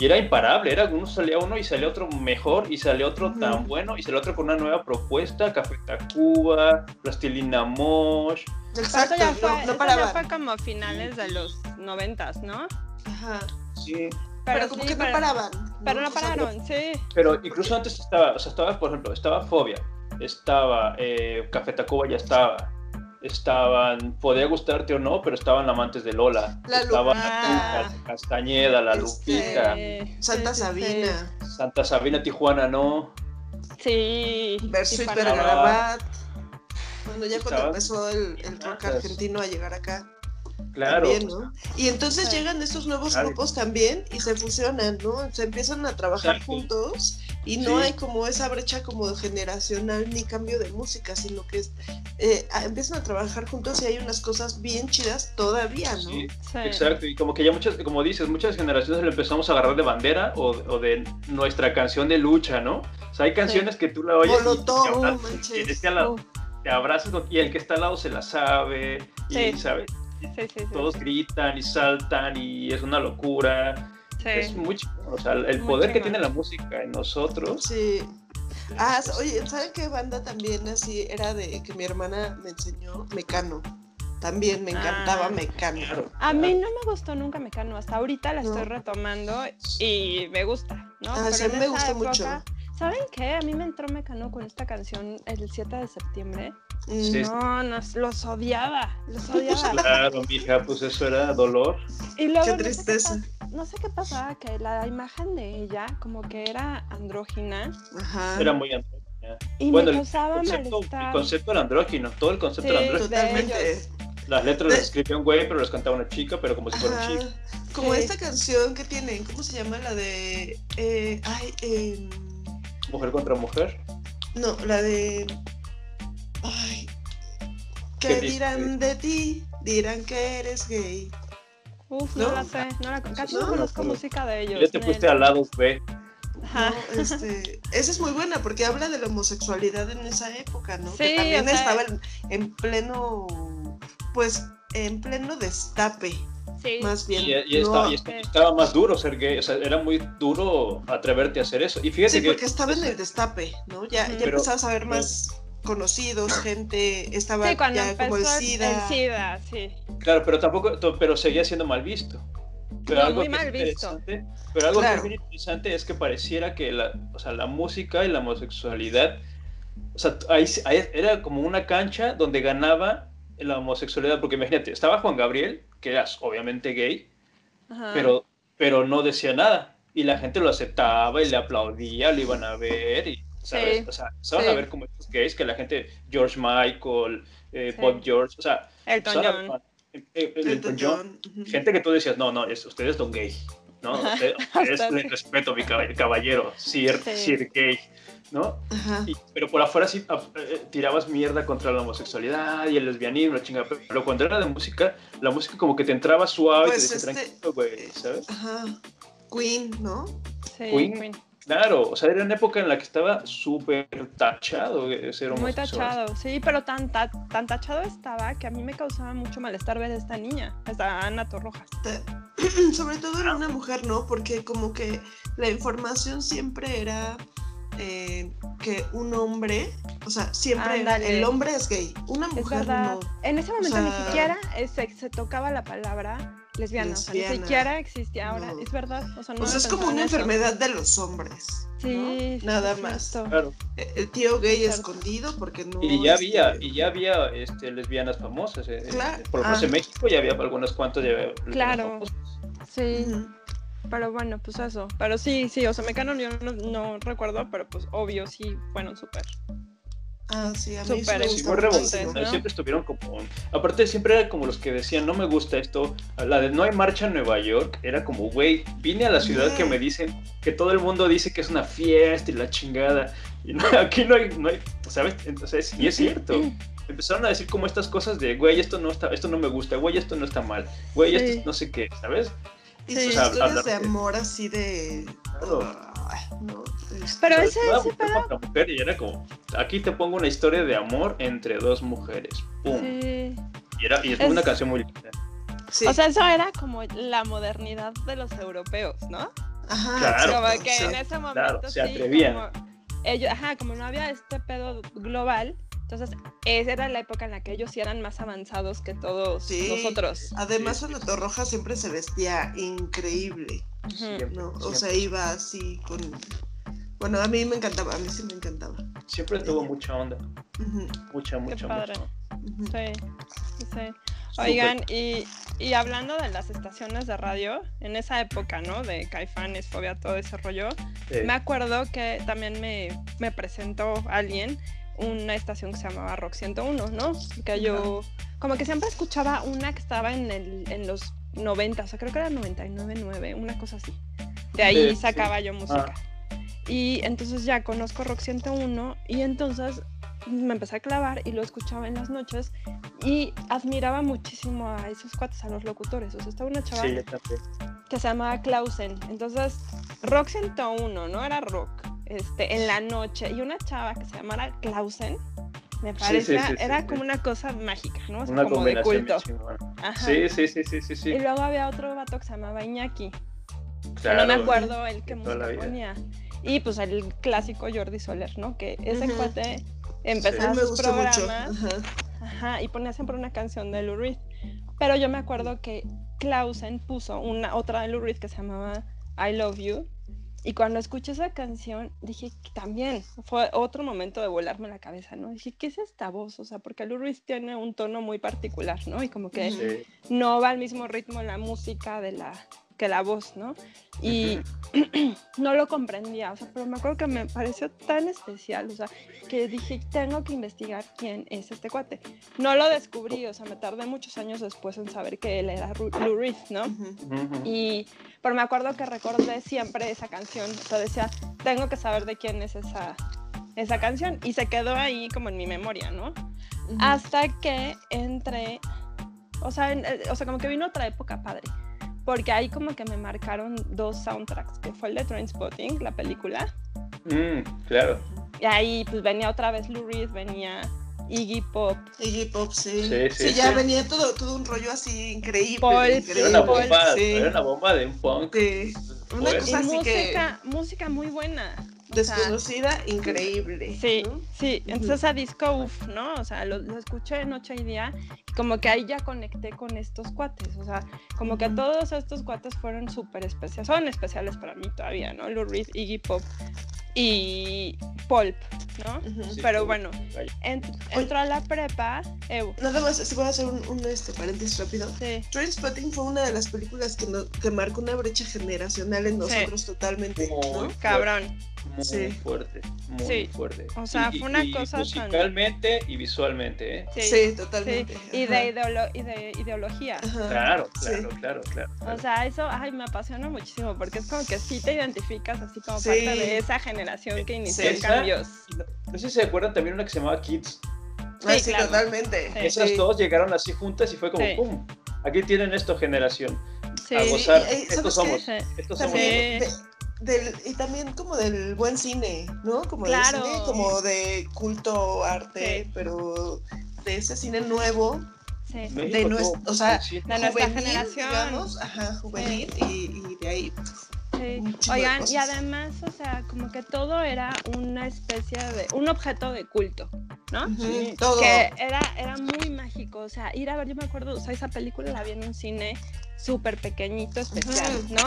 y era imparable. Era uno salía uno y salía otro mejor y salía otro Ujú. tan bueno y salía otro con una nueva propuesta. Café Tacuba, Plastilina Mosh. Exacto, eso ya fue, no, no eso ya fue como finales de los noventas, ¿no? Ajá. Sí. Pero, como sí, que no pero- paraban. Pero no pararon, sí. Pero incluso antes estaba, o sea, estaba, por ejemplo, estaba Fobia, estaba eh, Café Tacuba, ya estaba. Estaban, podía gustarte o no, pero estaban amantes de Lola. La estaba Lupita. Lucas, Castañeda, la Este, Lupita, Santa sí, sí, Sabina, Santa Sabina, Tijuana, no. Sí. Versus. Vergarabat. Bueno, ya cuando empezó el, el rock Ah, argentino a llegar acá. Claro. También, ¿no? Y entonces llegan estos nuevos Claro. grupos también y se fusionan, ¿no? Se empiezan a trabajar Exacto. juntos y no Sí. hay como esa brecha como generacional ni cambio de música, sino que es, eh, empiezan a trabajar juntos y hay unas cosas bien chidas todavía, ¿no? Sí, Sí. exacto. Y como que ya muchas, como dices, muchas generaciones lo empezamos a agarrar de bandera o, o de nuestra canción de lucha, ¿no? O sea, hay canciones que tú la oyes y te abrazas, y este lado- te abrazas con- y el que está al lado se la sabe y. ¿sabes? Sí, sí, sí, Todos gritan y saltan y es una locura. sí. Es muy chido. O sea, el Muy poder que tiene la música en nosotros. Sí. Ah, oye, ¿saben qué banda también así era de que mi hermana me enseñó? Mecano. También me encantaba Ah. Mecano. Claro. A mí no me gustó nunca Mecano, hasta ahorita la No. estoy retomando y me gusta, ¿no? Ah, Pero sí, me gusta mucho. ¿Saben qué? A mí me entró Mecano con esta canción el 7 de septiembre. Sí. No, nos, los odiaba, los odiaba. Claro, mija, pues eso era dolor. Y luego Qué no sé tristeza. No sé qué pasaba, que la imagen de ella como que era andrógina Ajá. Era muy andrógina. y Bueno, me el concepto, malestar. el concepto era andrógino. Todo el concepto era Sí, andrógino. de Totalmente. ellos. Las letras De- las escribía un güey, pero las cantaba una chica, pero como si fuera un chico. Como Sí. esta canción que tienen, ¿cómo se llama? La de. eh, ay, em, Mujer contra mujer. no, la de. Ay. ¿Qué ¿Qué dice? dirán de ti? Dirán que eres gay. Uf, no, ¿No? la sé, no la, casi No, no, no, conozco música de ellos. Ya te fuiste al lado B. ¿no? Este, esa es muy buena porque habla de la homosexualidad en esa época, ¿no? Sí, que también o sea- estaba en, en pleno. Pues en pleno destape, Sí. más bien. Y, y No, estaba, y estaba- estaba más duro ser gay. O sea, era muy duro atreverte a hacer eso. Y fíjate Sí, que. porque estaba en el destape, ¿no? Ya, ya Pero- empezabas a ver más conocidos, gente, estaba Sí, cuando ya como el empezó el SIDA. el SIDA, sí. Claro, pero tampoco. Pero seguía siendo mal visto. Pero No, algo muy mal visto. interesante- Pero algo Claro. que es bien interesante es que pareciera que la, o sea, la música y la homosexualidad. O sea, ahí, ahí era como una cancha donde ganaba la homosexualidad. Porque imagínate, estaba Juan Gabriel, que era obviamente gay, Ajá. pero, pero no decía nada. Y la gente lo aceptaba y le aplaudía, lo iban a ver. Y, ¿sabes? Sí. O sea, empezaban Sí. a ver como estos gays que la gente, George Michael, eh, Sí. Bob George, o sea, Elton John. eh, eh, Elton Elton John, John, gente que tú decías, no, no, es, ustedes son gay. No, usted, ustedes Hasta- le respeto, mi caba- caballero, sir, Sí. sir gay, ¿no? Ajá. Y- pero por afuera sí ah, eh, tirabas mierda contra la homosexualidad y el lesbianismo, la chingada. Pero cuando era de música, la música como que te entraba suave Pues y te decía, este- tranquilo, güey, ¿sabes? Ajá. Queen, ¿no? Sí, Queen. Queen. Claro, o sea, era una época en la que estaba súper tachado ser Muy tachado, sí, pero tan, ta- tan tachado estaba que a mí me causaba mucho malestar ver a esta niña, esta Ana Torrojas. Sobre todo en una mujer, ¿no? Porque como que la información siempre era eh, que un hombre O sea, siempre Ándale. el hombre es gay. Una mujer no. En ese momento ni sea, siquiera eh, se, se tocaba la palabra lesbiana. O sea, ni Lesbiana. siquiera existía ahora. No. Es verdad. O sea, no Pues es como una en enfermedad de los hombres. Sí. Nada más. Claro. Eh, El tío gay escondido porque no. Y ya este, había, y ya había este, lesbianas famosas. eh, Claro. Por lo menos Ah. en México ya había algunas cuantas ya había lesbianas Claro. famosas. Sí. Pero bueno, pues eso. Pero sí, sí, o sea, Mecano yo no, no recuerdo, pero pues obvio sí fueron súper. Ah, sí, a mí me Sí, revolucionarios, ¿no? Siempre estuvieron como. Aparte, siempre era como los que decían, no me gusta esto. La de No hay marcha en Nueva York era como, güey, vine a la ciudad que me dicen que todo el mundo dice que es una fiesta y la chingada. Y no, aquí no hay, no hay, ¿sabes? Entonces, y es cierto. Empezaron a decir como estas cosas de, güey, esto no está, esto no me gusta, güey, esto no está mal, güey, Sí. esto no sé qué, ¿sabes? Y Sí. sus O sea, historias de amor así de. Claro. Ay, no, este, Pero ese, ese pedo. contra mujer, y era como, aquí te pongo una historia de amor entre dos mujeres, pum. Sí. Y, era, y es, Es- una canción muy linda. sí. O sea, eso era como la modernidad de los europeos, ¿no? Ajá, Claro. como que en ese momento claro, se sí, atrevían. como ellos, ajá, como no había este pedo global, entonces esa era la época en la que ellos sí eran más avanzados que todos Sí. nosotros. Además, Sí, sí, Sonato Roja siempre se vestía increíble, ¿no? O sea, iba así con. Bueno, a mí me encantaba, a mí sí me encantaba. Siempre tuvo mucha onda, mucha, Qué mucha, padre. mucha. ujú. Sí, sí, sí. Oigan, y, y hablando de las estaciones de radio, en esa época, ¿no? De Caifanes, Fobia, todo ese rollo, me acuerdo que también me, me presentó alguien una estación que se llamaba Rock 101, ¿no? Que yo como que siempre escuchaba una que estaba en, el, en los 90, o sea, creo que era 99.9, una cosa así. De ahí Sí, sí. sacaba yo música. Y entonces ya conozco Rock 101 y entonces me empecé a clavar y lo escuchaba en las noches y admiraba muchísimo a esos cuates, a los locutores. O sea, estaba una chava sí, que se llamaba Clausen. Entonces, Rock 101, ¿no? Era rock. Este, en la noche. Y una chava que se llamara Clausen, me sí, sí, sí, era sí. como una cosa mágica, ¿no? O sea, Una como de culto. Ajá. Sí, sí, sí, sí, sí, sí. Y luego había otro vato que se llamaba Iñaki. Claro, no me acuerdo el que música ponía. Y pues el clásico Jordi Soler, ¿no? Que ese Ujú. cuate A empezaba sus gusta mucho. programas. Ajá. Ajá, y ponía siempre una canción de Lou Reed. Pero yo me acuerdo que Clausen puso una otra de Lou Reed que se llamaba I Love You. Y cuando escuché esa canción, dije que también fue otro momento de volarme la cabeza, ¿no? Dije, ¿qué es esta voz? O sea, porque Lou Reed tiene un tono muy particular, ¿no? Y como que. Sí. no va al mismo ritmo la música de la que la voz, ¿no? Y no lo comprendía, o sea, pero me acuerdo que me pareció tan especial, o sea, que dije, tengo que investigar quién es este cuate. No lo descubrí, o sea, me tardé muchos años después en saber que él era Lou Reed, ¿no? Y, pero me acuerdo que recordé siempre esa canción, o sea, decía, tengo que saber de quién es esa, esa canción, y se quedó ahí como en mi memoria, ¿no? Hasta que entré, o sea, en- eh, o sea, como que vino otra época padre, porque ahí como que me marcaron dos soundtracks, que fue el de Trainspotting, la película, Mm, claro. y ahí pues venía otra vez Lou Reed, venía Iggy Pop, Iggy Pop, sí. Sí, Sí, sí, ya venía todo, todo un rollo así increíble. Paul, increíble. Era una Paul, bomba, sí. era una bomba de un punk. Sí. Una y cosa así que música, música muy buena. O sea, desconocida, increíble. Sí, ¿no? sí, entonces a disco, uff, ¿no? O sea, lo, lo escuché noche y día, y como que ahí ya conecté con estos cuates, o sea, como que todos estos cuates fueron súper especiales, son especiales para mí todavía, ¿no? Lou Reed, Iggy Pop y Pulp, ¿no? Sí, Pero bueno, ent- entró a la prepa, Ew, Nada más, si a hacer un, un, este, paréntesis rápido. sí, Trainspotting fue una de las películas que, no- que marcó una brecha generacional en nosotros totalmente. ¿no? Muy cabrón, Muy Sí. fuerte, muy Sí. fuerte. O sea, Y- fue una y cosa tan- musicalmente y visualmente, ¿eh? sí, Sí, sí, totalmente. y de, ideolo- y de ideología. Ajá. Claro, Sí. claro, claro, claro. O sea, eso ay, me apasiona muchísimo porque es como que sí te identificas así como Sí. parte de esa generación que inició Esa- cambios. No, no sé si se acuerdan también una que se llamaba Kids. Ah, Sí, sí, claro. totalmente. Sí. Esas Sí. dos llegaron así juntas y fue como Sí. ¡pum! Aquí tienen esto generación. Sí, A gozar. y- y, Estos ¿sabes somos. sí. Estos somos. También Sí. de- del, y también como del buen cine, ¿no? Como Claro. del cine como de culto, arte, Sí. pero de ese cine nuevo, sí. De nues- tuvo o sea, de nuestra juvenil, generación. digamos, ajá, juvenil, y, y de ahí Sí. Oigan, y además, o sea, como que todo era una especie de, un objeto de culto, ¿no? Sí. Todo. Que era, era muy mágico, o sea, ir a ver, yo me acuerdo, o sea, esa película la vi en un cine súper pequeñito, especial. ¿no?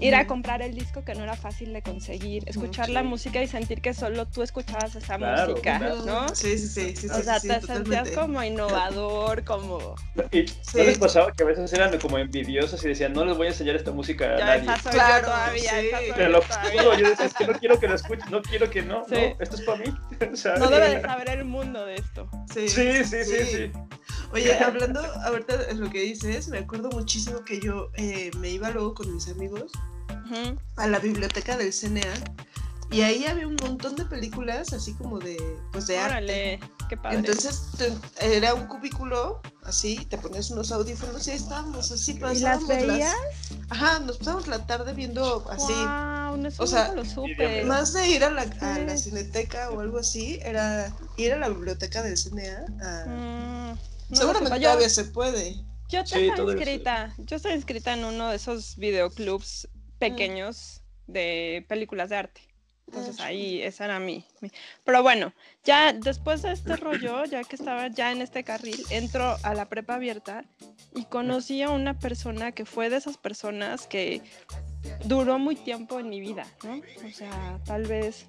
Ir a comprar el disco que no era fácil de conseguir, escuchar sí. la música y sentir que solo tú escuchabas esa Claro, música, claro. ¿no? Sí, sí, sí, sí, O sea, sí, te totalmente. sentías como innovador, como... ¿Y Sí. no les pasaba que a veces eran como envidiosos y decían, no les voy a enseñar esta música a Ya, nadie? esa soy Claro, yo todavía, sí. Te lo juro, yo decía, es que no quiero que lo escuchen, no quiero que no, Sí. no, esto es para mí. O sea, No debe de saber el mundo de esto. Sí, Sí, sí, sí, sí. Oye, hablando ahorita de lo que dices, me acuerdo muchísimo que yo eh, me iba luego con mis amigos Ujú. a la biblioteca del CNA y ahí había un montón de películas así como de, pues de arte. Qué padre. Entonces te- era un cubículo así, te ponías unos audífonos y ahí estábamos así ¿Y las pasábamos veías? Ajá, nos pasamos la tarde viendo así. Wow, no, O sea, lo supe. Más de ir a la, a la cineteca o algo así, era ir a la biblioteca del CNA. a- Mm, no Seguramente todavía se puede. Yo Sí, sí. inscrita. Yo estoy inscrita en uno de esos videoclubs pequeños de películas de arte. Entonces Ah, ahí esa era mi, mi- Pero bueno, ya después de este rollo, ya que estaba ya en este carril, entro a la prepa abierta y conocí a una persona que fue de esas personas que duró muy tiempo en mi vida, ¿no? O sea, tal vez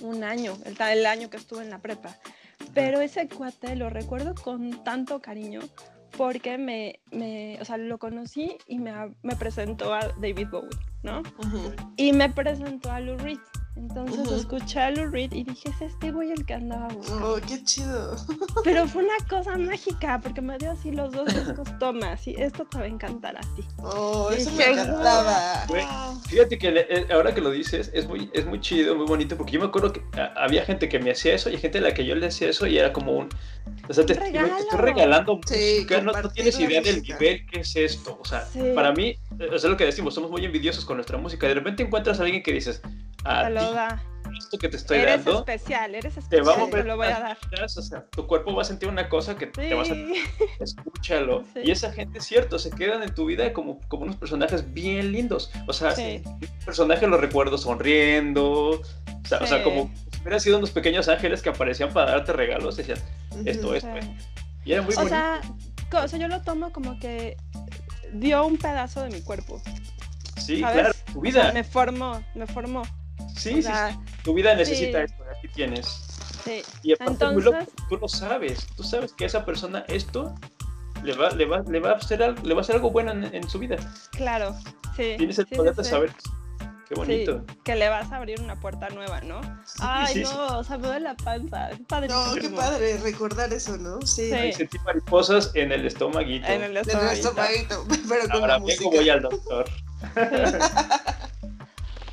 un año, el, el año que estuve en la prepa. Pero ese cuate lo recuerdo con tanto cariño porque me, me o sea, lo conocí y me, presentó a David Bowie, ¿no? Y me presentó a Lou Reed. Entonces escuché a Lou Reed y dije, es este güey el que andaba buscando. Oh, qué chido. Pero fue una cosa mágica porque me dio así los dos discos, toma, así, esto te va a encantar a ti. Oh, eso me Dije, encantaba. Güey, "Wow". Fíjate que le- eh, ahora que lo dices, es muy, es muy chido, muy bonito, porque yo me acuerdo que ah, había gente que me hacía eso y gente a la que yo le hacía eso y era como un... O sea, te, estoy regalando Sí, música, no, no tienes idea del nivel que es esto. O sea, Sí. para mí, eh, o sea, lo que decimos, somos muy envidiosos con nuestra música. De repente encuentras a alguien que dices, a ti, da. esto que te estoy Eres dando, especial, eres te a especial, te mover lo voy a dar. o sea, tu cuerpo va a sentir una cosa que te vas a Sí. escúchalo. Sí. Y esa gente, es cierto, se quedan en tu vida como, como unos personajes bien lindos. O sea, Sí. un personaje lo recuerdo sonriendo. O sea, o sea, Sí. como si hubieran sido unos pequeños ángeles que aparecían para darte regalos. Decían, esto, esto, Sí. esto. Y era muy O bonito. sea, o sea, yo lo tomo como que dio un pedazo de mi cuerpo. sí, ¿sabes? claro, tu O vida. sea, me formó, me formó. Sí, o sí, sea, sí. Tu vida necesita sí. esto, aquí tienes. Sí. Y aparte es muy loco, Entonces- tú lo sabes. Tú sabes que a esa persona esto le va, le va, le va, a, hacer algo, le va a hacer algo bueno en, en su vida. Claro, sí. Tienes el sí, poder sí, de sí. saber. Qué bonito. Sí, que le vas a abrir una puerta nueva, ¿no? Ay, sí, no, sí. o sea, me duele la panza. Es padrísimo. No, qué padre recordar eso, ¿no? Sí. Sí. Ahí sentí mariposas en el estomaguito. En el estomaguito. nuestro paguito, pero con Ahora la música. vengo, voy al doctor.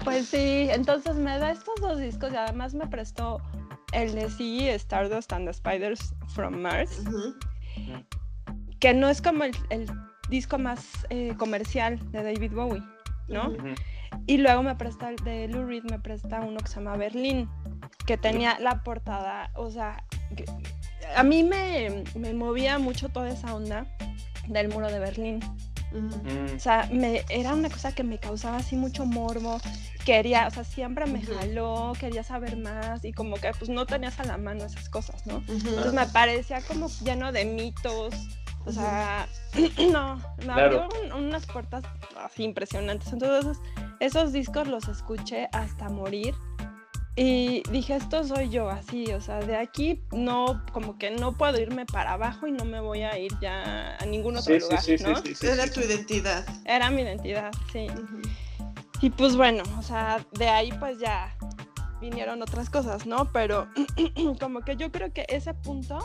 Pues sí, entonces me da estos dos discos y además me prestó el de sí, Stardust and the Spiders from Mars, que no es como el, el disco más eh, comercial de David Bowie, ¿no? Y luego me presta el de Lou Reed, me presta uno que se llama Berlín, que tenía la portada, o sea, que- a mí me, me movía mucho toda esa onda del muro de Berlín. Mm, O sea, me, era una cosa que me causaba así mucho morbo. Quería, o sea, siempre me jaló, quería saber más y como que pues no tenías a la mano esas cosas, ¿no? Entonces me parecía como lleno de mitos. O sea, no, me Claro. abrió un- unas puertas así impresionantes. Entonces, esos discos los escuché hasta morir. Y dije, esto soy yo, así, o sea, de aquí no, como que no puedo irme para abajo y no me voy a ir ya a ningún otro sí, lugar, sí, sí, ¿no? sí, sí, Era sí. tu identidad. Era mi identidad, sí. Y pues bueno, o sea, de ahí pues ya vinieron otras cosas, ¿no? Pero como que yo creo que ese punto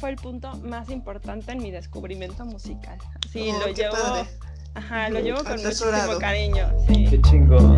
fue el punto más importante en mi descubrimiento musical. Sí, Oh, lo qué llevo, padre. ajá, lo llevo con atesorado. muchísimo cariño, sí. Qué chingón.